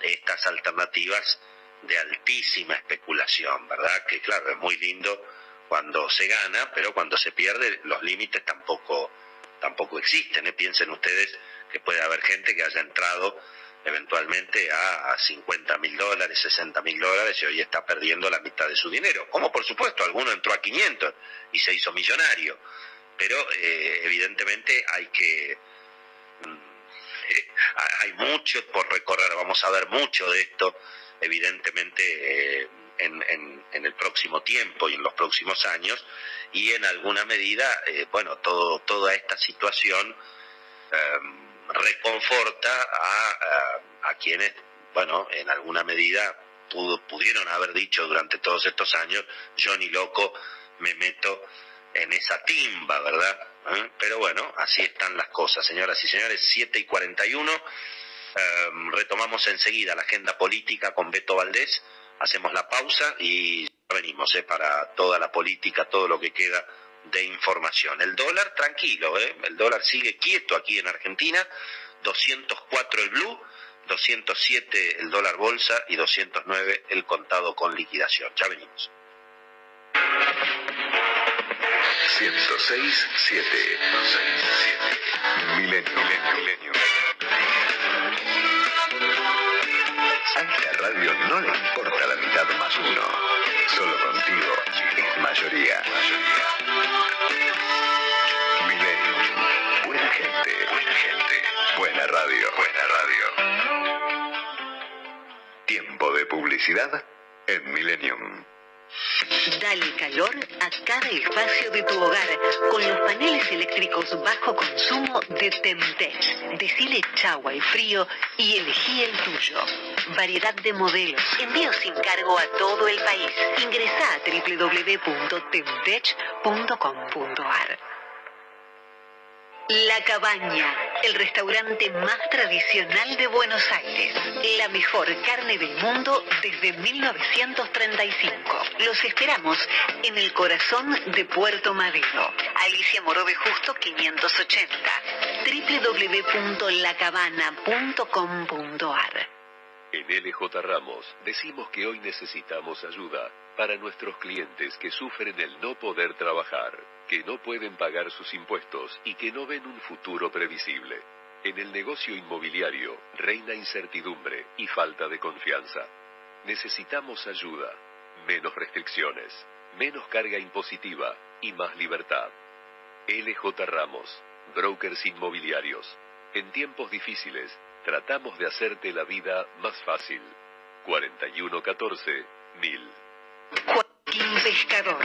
estas alternativas de altísima especulación, ¿verdad? Que claro, es muy lindo cuando se gana, pero cuando se pierde los límites tampoco, tampoco existen. ¿eh? Piensen ustedes que puede haber gente que haya entrado eventualmente a, a 50 mil dólares, 60 mil dólares y hoy está perdiendo la mitad de su dinero. Como por supuesto, alguno entró a 500 y se hizo millonario. Pero eh, evidentemente hay que... Mm, eh, hay mucho por recorrer, vamos a ver mucho de esto, evidentemente. Eh, en, el próximo tiempo y en los próximos años y en alguna medida, eh, bueno, todo, toda esta situación em, reconforta a, a, quienes, bueno, en alguna medida pudieron haber dicho durante todos estos años, yo ni loco me meto en esa timba, ¿verdad? ¿Eh? Pero bueno, así están las cosas, señoras y señores, 7 y 41. Em, retomamos enseguida la agenda política con Beto Valdés hacemos la pausa y venimos ¿eh? para toda la política, todo lo que queda de información. El dólar, tranquilo, ¿eh? el dólar sigue quieto aquí en Argentina, 204 el blue, 207 el dólar bolsa y 209 el contado con liquidación. Ya venimos. 1067. Milenio. Milenio. A esta radio no le importa la mitad más uno. Solo contigo es mayoría. Milenio. Buena gente. Buena gente. Buena radio. Buena radio. Tiempo de publicidad en Millennium. Dale calor a cada espacio de tu hogar con los paneles eléctricos bajo consumo de Temtech. Decile chau al frío y elegí el tuyo. Variedad de modelos. Envío sin cargo a todo el país. Ingresa a www.temtech.com.ar. La Cabaña, el restaurante más tradicional de Buenos Aires. La mejor carne del mundo desde 1935. Los esperamos en el corazón de Puerto Madero. Alicia Moró de Justo 580. www.lacabana.com.ar En LJ Ramos decimos que hoy necesitamos ayuda para nuestros clientes que sufren el no poder trabajar, que no pueden pagar sus impuestos y que no ven un futuro previsible. En el negocio inmobiliario reina incertidumbre y falta de confianza. Necesitamos ayuda, menos restricciones, menos carga impositiva y más libertad. LJ Ramos, brokers inmobiliarios. En tiempos difíciles, tratamos de hacerte la vida más fácil. 4114 1000. Pescador.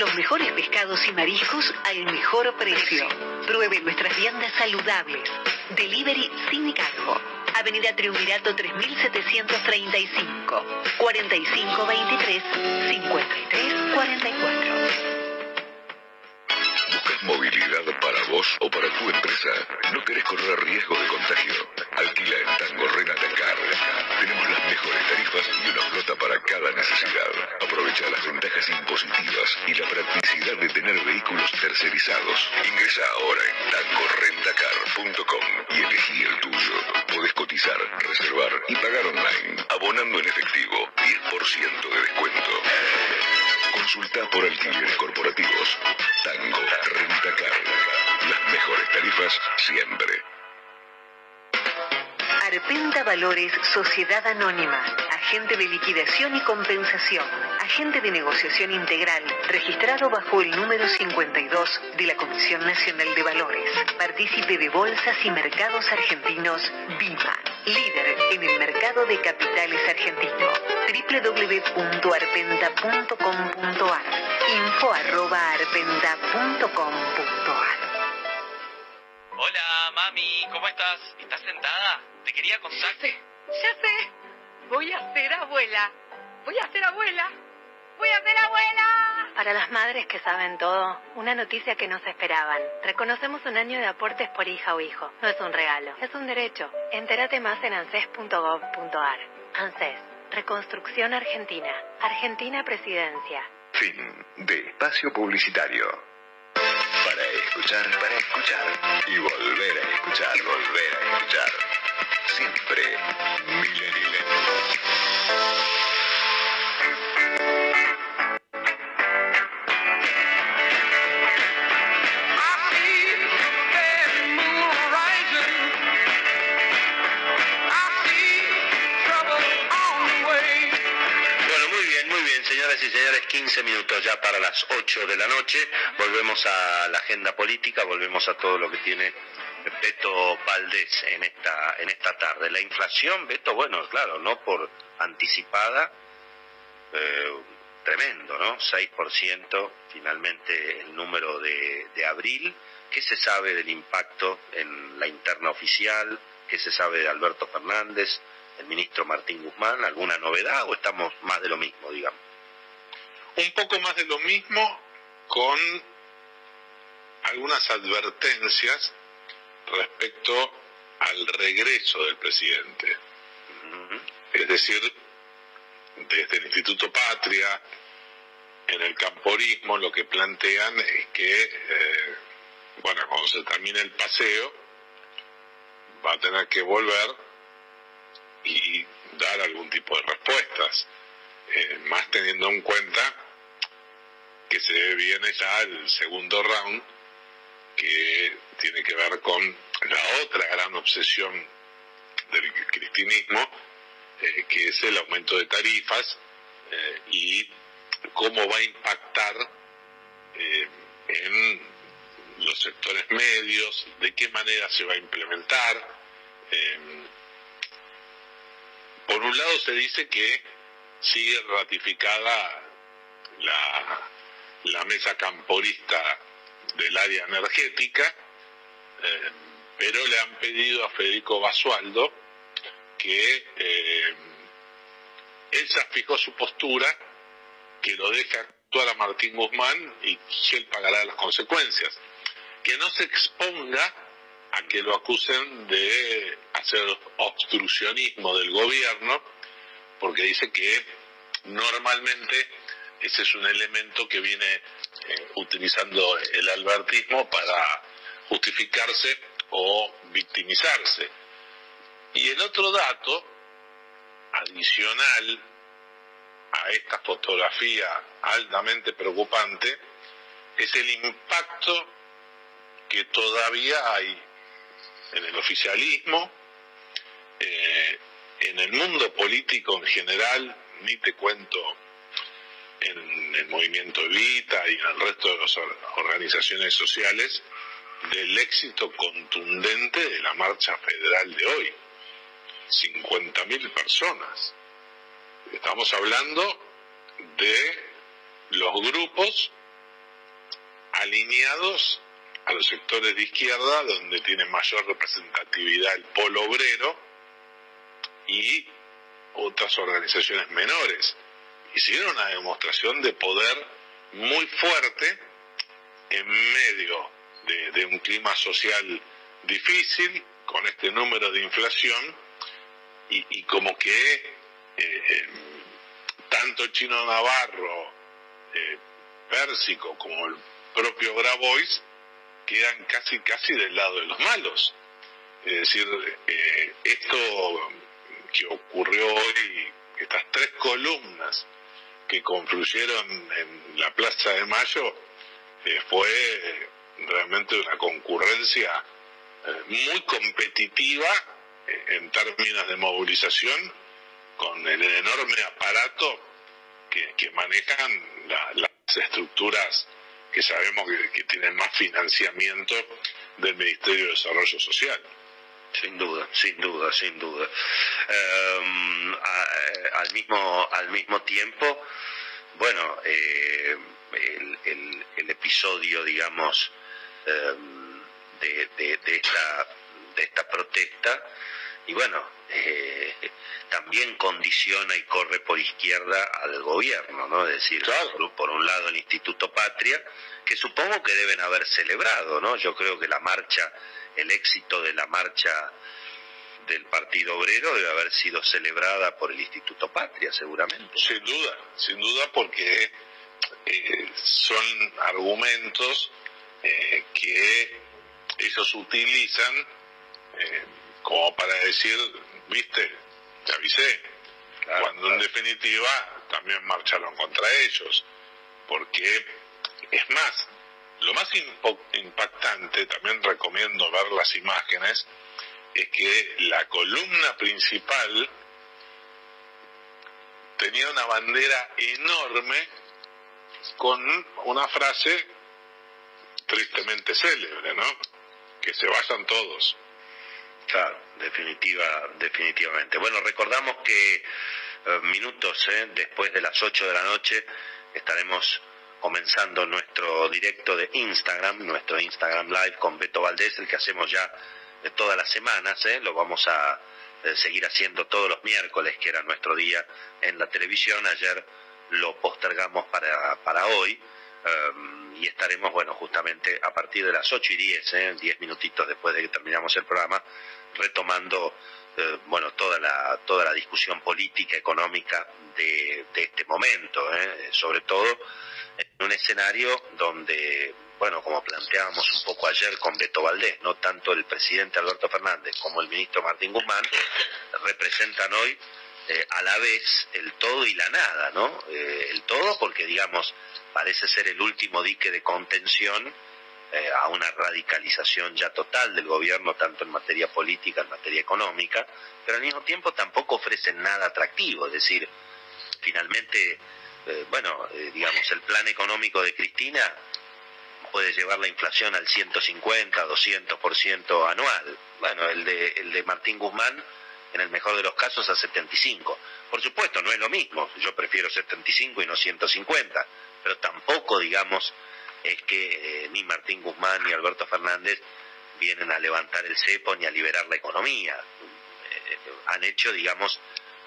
Los mejores pescados y mariscos al mejor precio. Pruebe nuestras viandas saludables. Delivery sin cargo. Avenida Triunvirato 3735. 4523 5344. ¿Buscas movilidad para vos o para tu empresa? ¿No querés correr riesgo de contagio? Alquila en Tango Renatacar. Tenemos las mejores tarifas y una flota para cada necesidad. Aprovecha las ventajas impositivas y la practicidad de tener vehículos tercerizados. Ingresa ahora en tangorentacar.com y elegí el tuyo. Podés cotizar, reservar y pagar online. Abonando en efectivo, 10% de descuento. Consulta por alquileres corporativos. Tango Las mejores tarifas siempre. Arpenta Valores Sociedad Anónima, agente de liquidación y compensación, agente de negociación integral, registrado bajo el número 52 de la Comisión Nacional de Valores, partícipe de bolsas y mercados argentinos BIMA, líder en el mercado de capitales argentino, www.arpenta.com.ar, info arroba. Hola, mami, ¿cómo estás? ¿Estás sentada? Te quería contar. Ya sé. Voy a ser abuela. Voy a ser abuela. Voy a ser abuela. Para las madres que saben todo, una noticia que no se esperaban. Reconocemos un año de aportes por hija o hijo. No es un regalo, es un derecho. Entérate más en anses.gov.ar. ANSES, Reconstrucción Argentina. Argentina Presidencia. Fin de espacio publicitario. Para escuchar, para escuchar. Y volver a escuchar, volver a escuchar. Siempre Milenio. Señores, 15 minutos ya para las 8 de la noche. Volvemos a la agenda política, volvemos a todo lo que tiene Beto Valdés en esta, en esta tarde. La inflación, Beto, bueno, claro, no por anticipada, eh, tremendo, ¿no? 6% finalmente el número de, de abril. ¿Qué se sabe del impacto en la interna oficial? ¿Qué se sabe de Alberto Fernández, el ministro Martín Guzmán? ¿Alguna novedad o estamos más de lo mismo, digamos? Un poco más de lo mismo con algunas advertencias respecto al regreso del presidente. Es decir, desde el Instituto Patria, en el camporismo, lo que plantean es que, eh, bueno, cuando se termine el paseo, va a tener que volver y dar algún tipo de respuestas, eh, más teniendo en cuenta que se viene ya el segundo round, que tiene que ver con la otra gran obsesión del cristinismo, eh, que es el aumento de tarifas eh, y cómo va a impactar eh, en los sectores medios, de qué manera se va a implementar. por un lado se dice que sigue ratificada la, la mesa camporista del área energética, pero le han pedido a Federico Basualdo que eh, él fijó su postura, que lo deja actuar a Martín Guzmán y que él pagará las consecuencias. Que no se exponga a que lo acusen de hacer obstruccionismo del gobierno, porque dice que normalmente ese es un elemento que viene eh, utilizando el albertismo para justificarse o victimizarse. Y el otro dato, adicional a esta fotografía altamente preocupante, es el impacto que todavía hay en el oficialismo, eh, en el mundo político en general, ni te cuento en el movimiento Evita y en el resto de las organizaciones sociales, del éxito contundente de la marcha federal de hoy. 50.000 personas. Estamos hablando de los grupos alineados a los sectores de izquierda, donde tiene mayor representatividad el polo obrero y otras organizaciones menores. Hicieron una demostración de poder muy fuerte en medio de, un clima social difícil, con este número de inflación, y, como que eh, eh, tanto Chino Navarro, eh, Pérsico, como el propio Grabois quedan casi casi del lado de los malos. Es decir, esto que ocurrió hoy, estas tres columnas que confluyeron en la Plaza de Mayo, fue realmente una concurrencia muy competitiva en términos de movilización con el enorme aparato que, manejan las estructuras que sabemos que, tienen más financiamiento del Ministerio de Desarrollo Social. Sin duda, sin duda, sin duda. Em, al, mismo, al mismo tiempo, bueno, eh, el, episodio, digamos, em, de, esta, de esta protesta y bueno, eh, también condiciona y corre por izquierda al gobierno, ¿no? Es decir, por, un lado el Instituto Patria, que supongo que deben haber celebrado, ¿no? Yo creo que la marcha, el éxito de la marcha del Partido Obrero debe haber sido celebrada por el Instituto Patria, seguramente. Sin duda, sin duda, porque eh, son argumentos eh, que ellos utilizan como para decir, viste, te avisé, cuando en definitiva también marcharon contra ellos, porque es más, lo más impactante, también recomiendo ver las imágenes, es que la columna principal tenía una bandera enorme con una frase tristemente célebre, ¿no? Que se vayan todos. Claro, definitiva, definitivamente. Bueno, recordamos que eh, minutos eh, después de las 8 de la noche estaremos comenzando nuestro directo de Instagram, nuestro Instagram Live con Beto Valdés, el que hacemos ya todas las semanas, eh, lo vamos a seguir haciendo todos los miércoles, que era nuestro día en la televisión. Ayer lo postergamos para, para hoy. y estaremos, bueno, justamente a partir de las 8 y 10, 10 minutitos después de que terminamos el programa, retomando eh, bueno toda la toda la discusión política económica de, este momento ¿eh? sobre todo en un escenario donde bueno como planteábamos un poco ayer con Beto Valdés no tanto el presidente Alberto Fernández como el ministro Martín Guzmán representan hoy eh, a la vez el todo y la nada, ¿no? Eh, el todo porque, digamos, parece ser el último dique de contención eh, a una radicalización ya total del gobierno, tanto en materia política, en materia económica, pero al mismo tiempo tampoco ofrecen nada atractivo, es decir, finalmente, bueno, digamos, el plan económico de Cristina puede llevar la inflación al 150, 200% anual. Bueno, el de, el de Martín Guzmán en el mejor de los casos a 75. Por supuesto, no es lo mismo, yo prefiero 75 y no 150, pero tampoco, digamos, es que eh, ni Martín Guzmán ni Alberto Fernández vienen a levantar el cepo ni a liberar la economía. Eh, han hecho, digamos,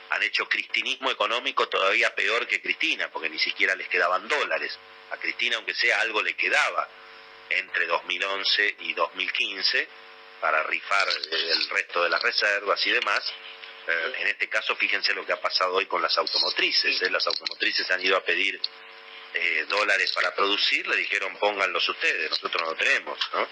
han hecho cristinismo económico todavía peor que Cristina, porque ni siquiera les quedaban dólares. A Cristina, aunque sea algo, le quedaba entre 2011 y 2015 para rifar el resto de las reservas y demás. Eh, en este caso, fíjense lo que ha pasado hoy con las automotrices. ¿eh? Las automotrices han ido a pedir eh, dólares para producir, le dijeron pónganlos ustedes, nosotros no tenemos. ¿no?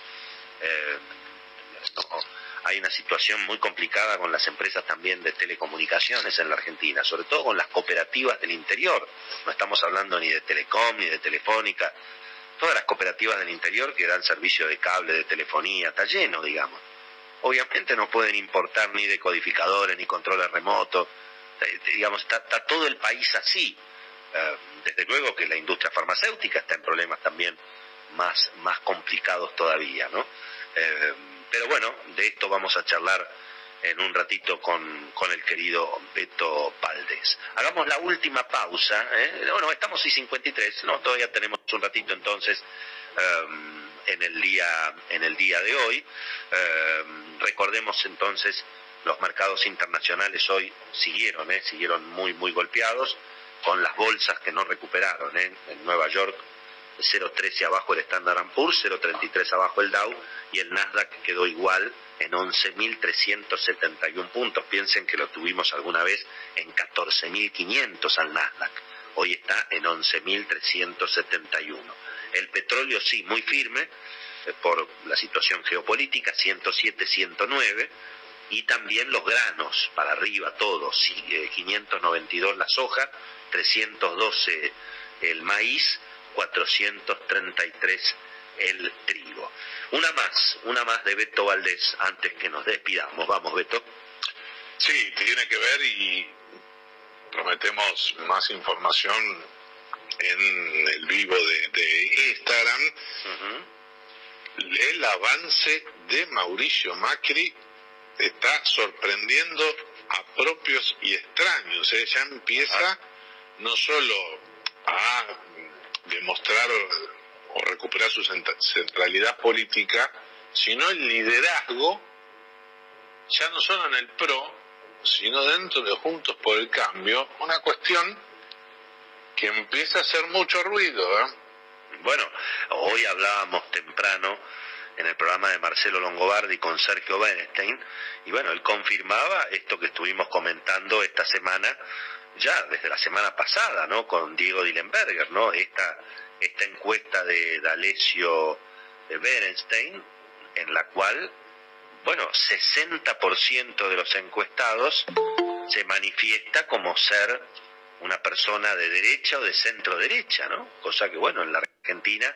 Hay una situación muy complicada con las empresas también de telecomunicaciones en la Argentina, sobre todo con las cooperativas del interior. No estamos hablando ni de Telecom ni de Telefónica, todas las cooperativas del interior que dan servicio de cable, de telefonía, está lleno, digamos. Obviamente no pueden importar ni decodificadores, ni controles remotos, eh, digamos, está, todo el país así. Eh, desde luego que la industria farmacéutica está en problemas también más, más complicados todavía, ¿no? Eh, pero bueno, de esto vamos a charlar en un ratito con, con el querido Beto Valdés. Hagamos la última pausa. ¿eh? Bueno, estamos y 53, ¿no? Todavía tenemos un ratito entonces um, en, el día, en el día de hoy. Um, recordemos entonces, los mercados internacionales hoy siguieron, ¿eh? siguieron muy, muy golpeados, con las bolsas que no recuperaron. ¿eh? En Nueva York 0,13 abajo el Standard Poor's, 0,33 abajo el Dow y el Nasdaq quedó igual en 11.371 puntos. Piensen que lo tuvimos alguna vez en 14.500 al Nasdaq. Hoy está en 11.371. El petróleo sí, muy firme eh, por la situación geopolítica, 107, 109. Y también los granos, para arriba todos, 592 la soja, 312 el maíz, 433 el trigo. Una más, una más de Beto Valdés antes que nos despidamos. Vamos, Beto. Sí, tiene que ver y prometemos más información en el vivo de, Instagram. El avance de Mauricio Macri está sorprendiendo a propios y extraños. ¿eh? Ya empieza no solo a demostrar o recuperar su centralidad política, sino el liderazgo, ya no solo en el PRO, sino dentro de Juntos por el Cambio, una cuestión que empieza a hacer mucho ruido. ¿eh? Bueno, hoy hablábamos temprano en el programa de Marcelo Longobardi con Sergio Bernstein, y bueno, él confirmaba esto que estuvimos comentando esta semana, ya desde la semana pasada, ¿no? Con Diego Dillenberger, ¿no? Esta esta encuesta de D'Alessio Berenstein, en la cual, bueno, 60% de los encuestados se manifiesta como ser una persona de derecha o de centro derecha, ¿no? Cosa que, bueno, en la Argentina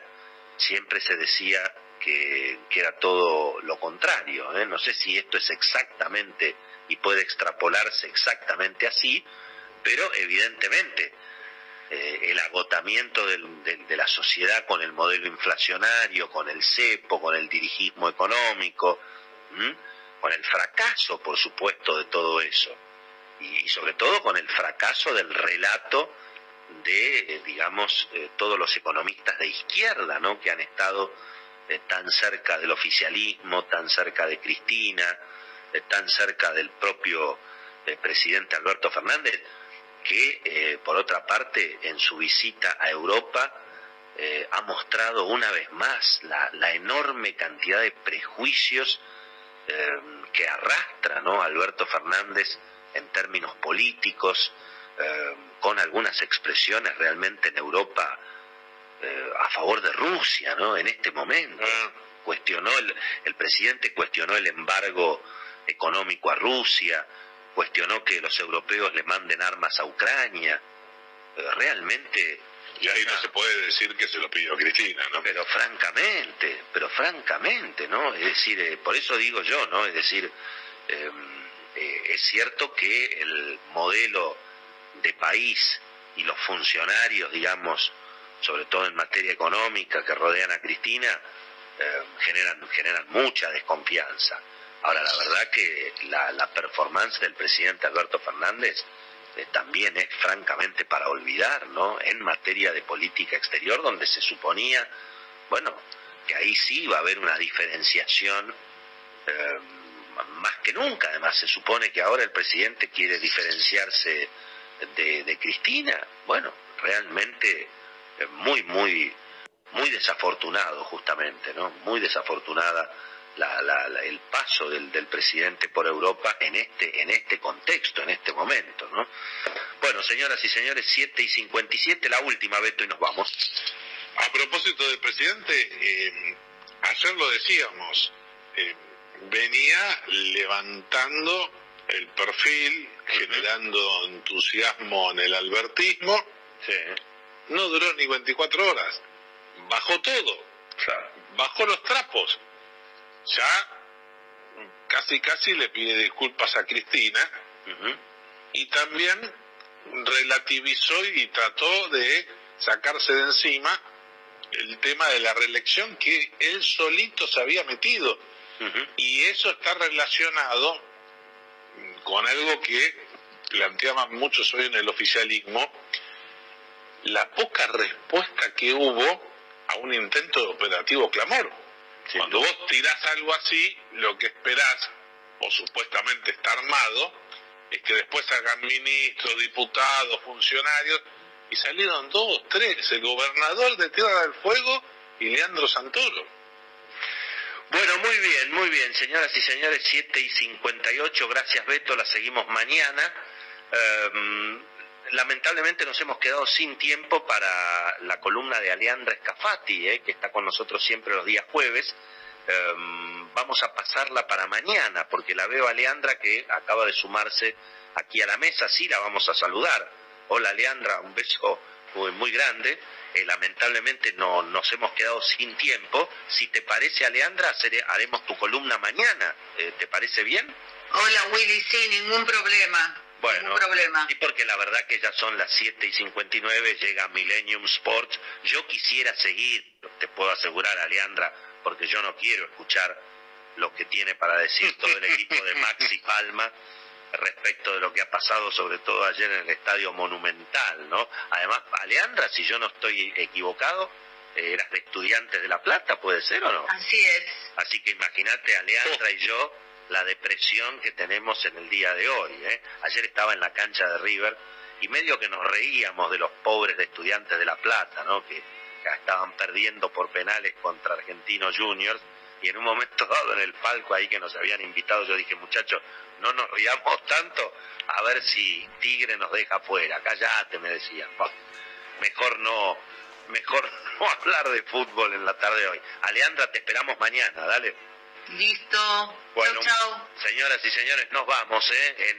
siempre se decía que, era todo lo contrario. ¿eh? No sé si esto es exactamente y puede extrapolarse exactamente así, pero evidentemente eh, el agotamiento de la sociedad con el modelo inflacionario, con el cepo, con el dirigismo económico, con el fracaso, por supuesto, de todo eso. Y, sobre todo con el fracaso del relato de, eh, digamos, todos los economistas de izquierda, ¿no? Que han estado tan cerca del oficialismo, tan cerca de Cristina, tan cerca del propio presidente Alberto Fernández, que, eh, por otra parte, en su visita a Europa, eh, ha mostrado una vez más la, enorme cantidad de prejuicios eh, que arrastra ¿no? Alberto Fernández en términos políticos, con algunas expresiones realmente en Europa a favor de Rusia, ¿no? En este momento. Ah. Cuestionó el, el presidente cuestionó el embargo económico a Rusia, cuestionó que los europeos le manden armas a Ucrania. Eh, realmente... Y ahí no se puede decir que se lo pidió Cristina, ¿no? Pero francamente, pero francamente, ¿no? Es decir, eh, por eso digo yo, ¿no? Es decir, eh, eh, es cierto que el modelo de país y los funcionarios, digamos, sobre todo en materia económica que rodean a Cristina, eh, generan, generan mucha desconfianza. Ahora, la verdad que la, la performance del presidente Alberto Fernández eh, también es francamente para olvidar, ¿no? En materia de política exterior, donde se suponía, bueno, que ahí sí iba a haber una diferenciación eh, más que nunca. Además, se supone que ahora el presidente quiere diferenciarse de, de Cristina. Bueno, realmente muy, muy, muy desafortunado, justamente, ¿no? Muy desafortunada la, la, la, el paso del, del, presidente por Europa en este, en este contexto, en este momento, ¿no? Bueno, señoras y señores, 7 y 57, la última, Beto, y nos vamos. A propósito del presidente, eh, ayer lo decíamos, eh, venía levantando el perfil, generando entusiasmo en el albertismo. Sí. No duró ni 24 horas. Bajó todo. Claro. Bajó los trapos. Ya casi casi le pide disculpas a Cristina Uh -huh. y también relativizó y trató de sacarse de encima el tema de la reelección que él solito se había metido. Uh -huh. Y eso está relacionado con algo que planteaban muchos hoy en el oficialismo, la poca respuesta que hubo a un intento de operativo clamor. Cuando vos tirás algo así, lo que esperás, o supuestamente está armado, es que después salgan ministros, diputados, funcionarios, y salieron dos, tres, el gobernador de Tierra del Fuego y Leandro Santoro. Bueno, muy bien, muy bien, señoras y señores, 7 y 58, gracias Beto, la seguimos mañana. Eh, lamentablemente nos hemos quedado sin tiempo para la columna de Aleandra Scafati, eh, que está con nosotros siempre los días jueves. Eh, vamos a pasarla para mañana, porque la veo a Aleandra que acaba de sumarse aquí a la mesa, sí la vamos a saludar. Hola Aleandra, un beso muy, grande. Eh, lamentablemente no nos hemos quedado sin tiempo. Si te parece, Aleandra, haremos tu columna mañana. Eh, ¿Te parece bien? Hola Willy, sí, ningún problema. Bueno, Ningún problema. y porque la verdad que ya son las 7 y 59, llega Millennium Sports. Yo quisiera seguir, te puedo asegurar, Aleandra, porque yo no quiero escuchar lo que tiene para decir todo el equipo de Maxi Palma respecto de lo que ha pasado, sobre todo ayer en el Estadio Monumental, ¿no? Además, Aleandra, si yo no estoy equivocado, eh, eras de Estudiantes de La Plata, ¿puede ser o no? Así es. Así que imagínate, Aleandra y yo, la depresión que tenemos en el día de hoy. ¿eh? Ayer estaba en la cancha de River y medio que nos reíamos de los pobres de estudiantes de La Plata, ¿no? que, estaban perdiendo por penales contra Argentinos Juniors. Y en un momento dado en el palco ahí que nos habían invitado, yo dije, muchachos, no nos riamos tanto, a ver si Tigre nos deja fuera. Cállate, me decían. Mejor no, mejor no hablar de fútbol en la tarde de hoy. Aleandra, te esperamos mañana, dale. Listo. Bueno, chau, chau. señoras y señores, nos vamos, ¿eh? En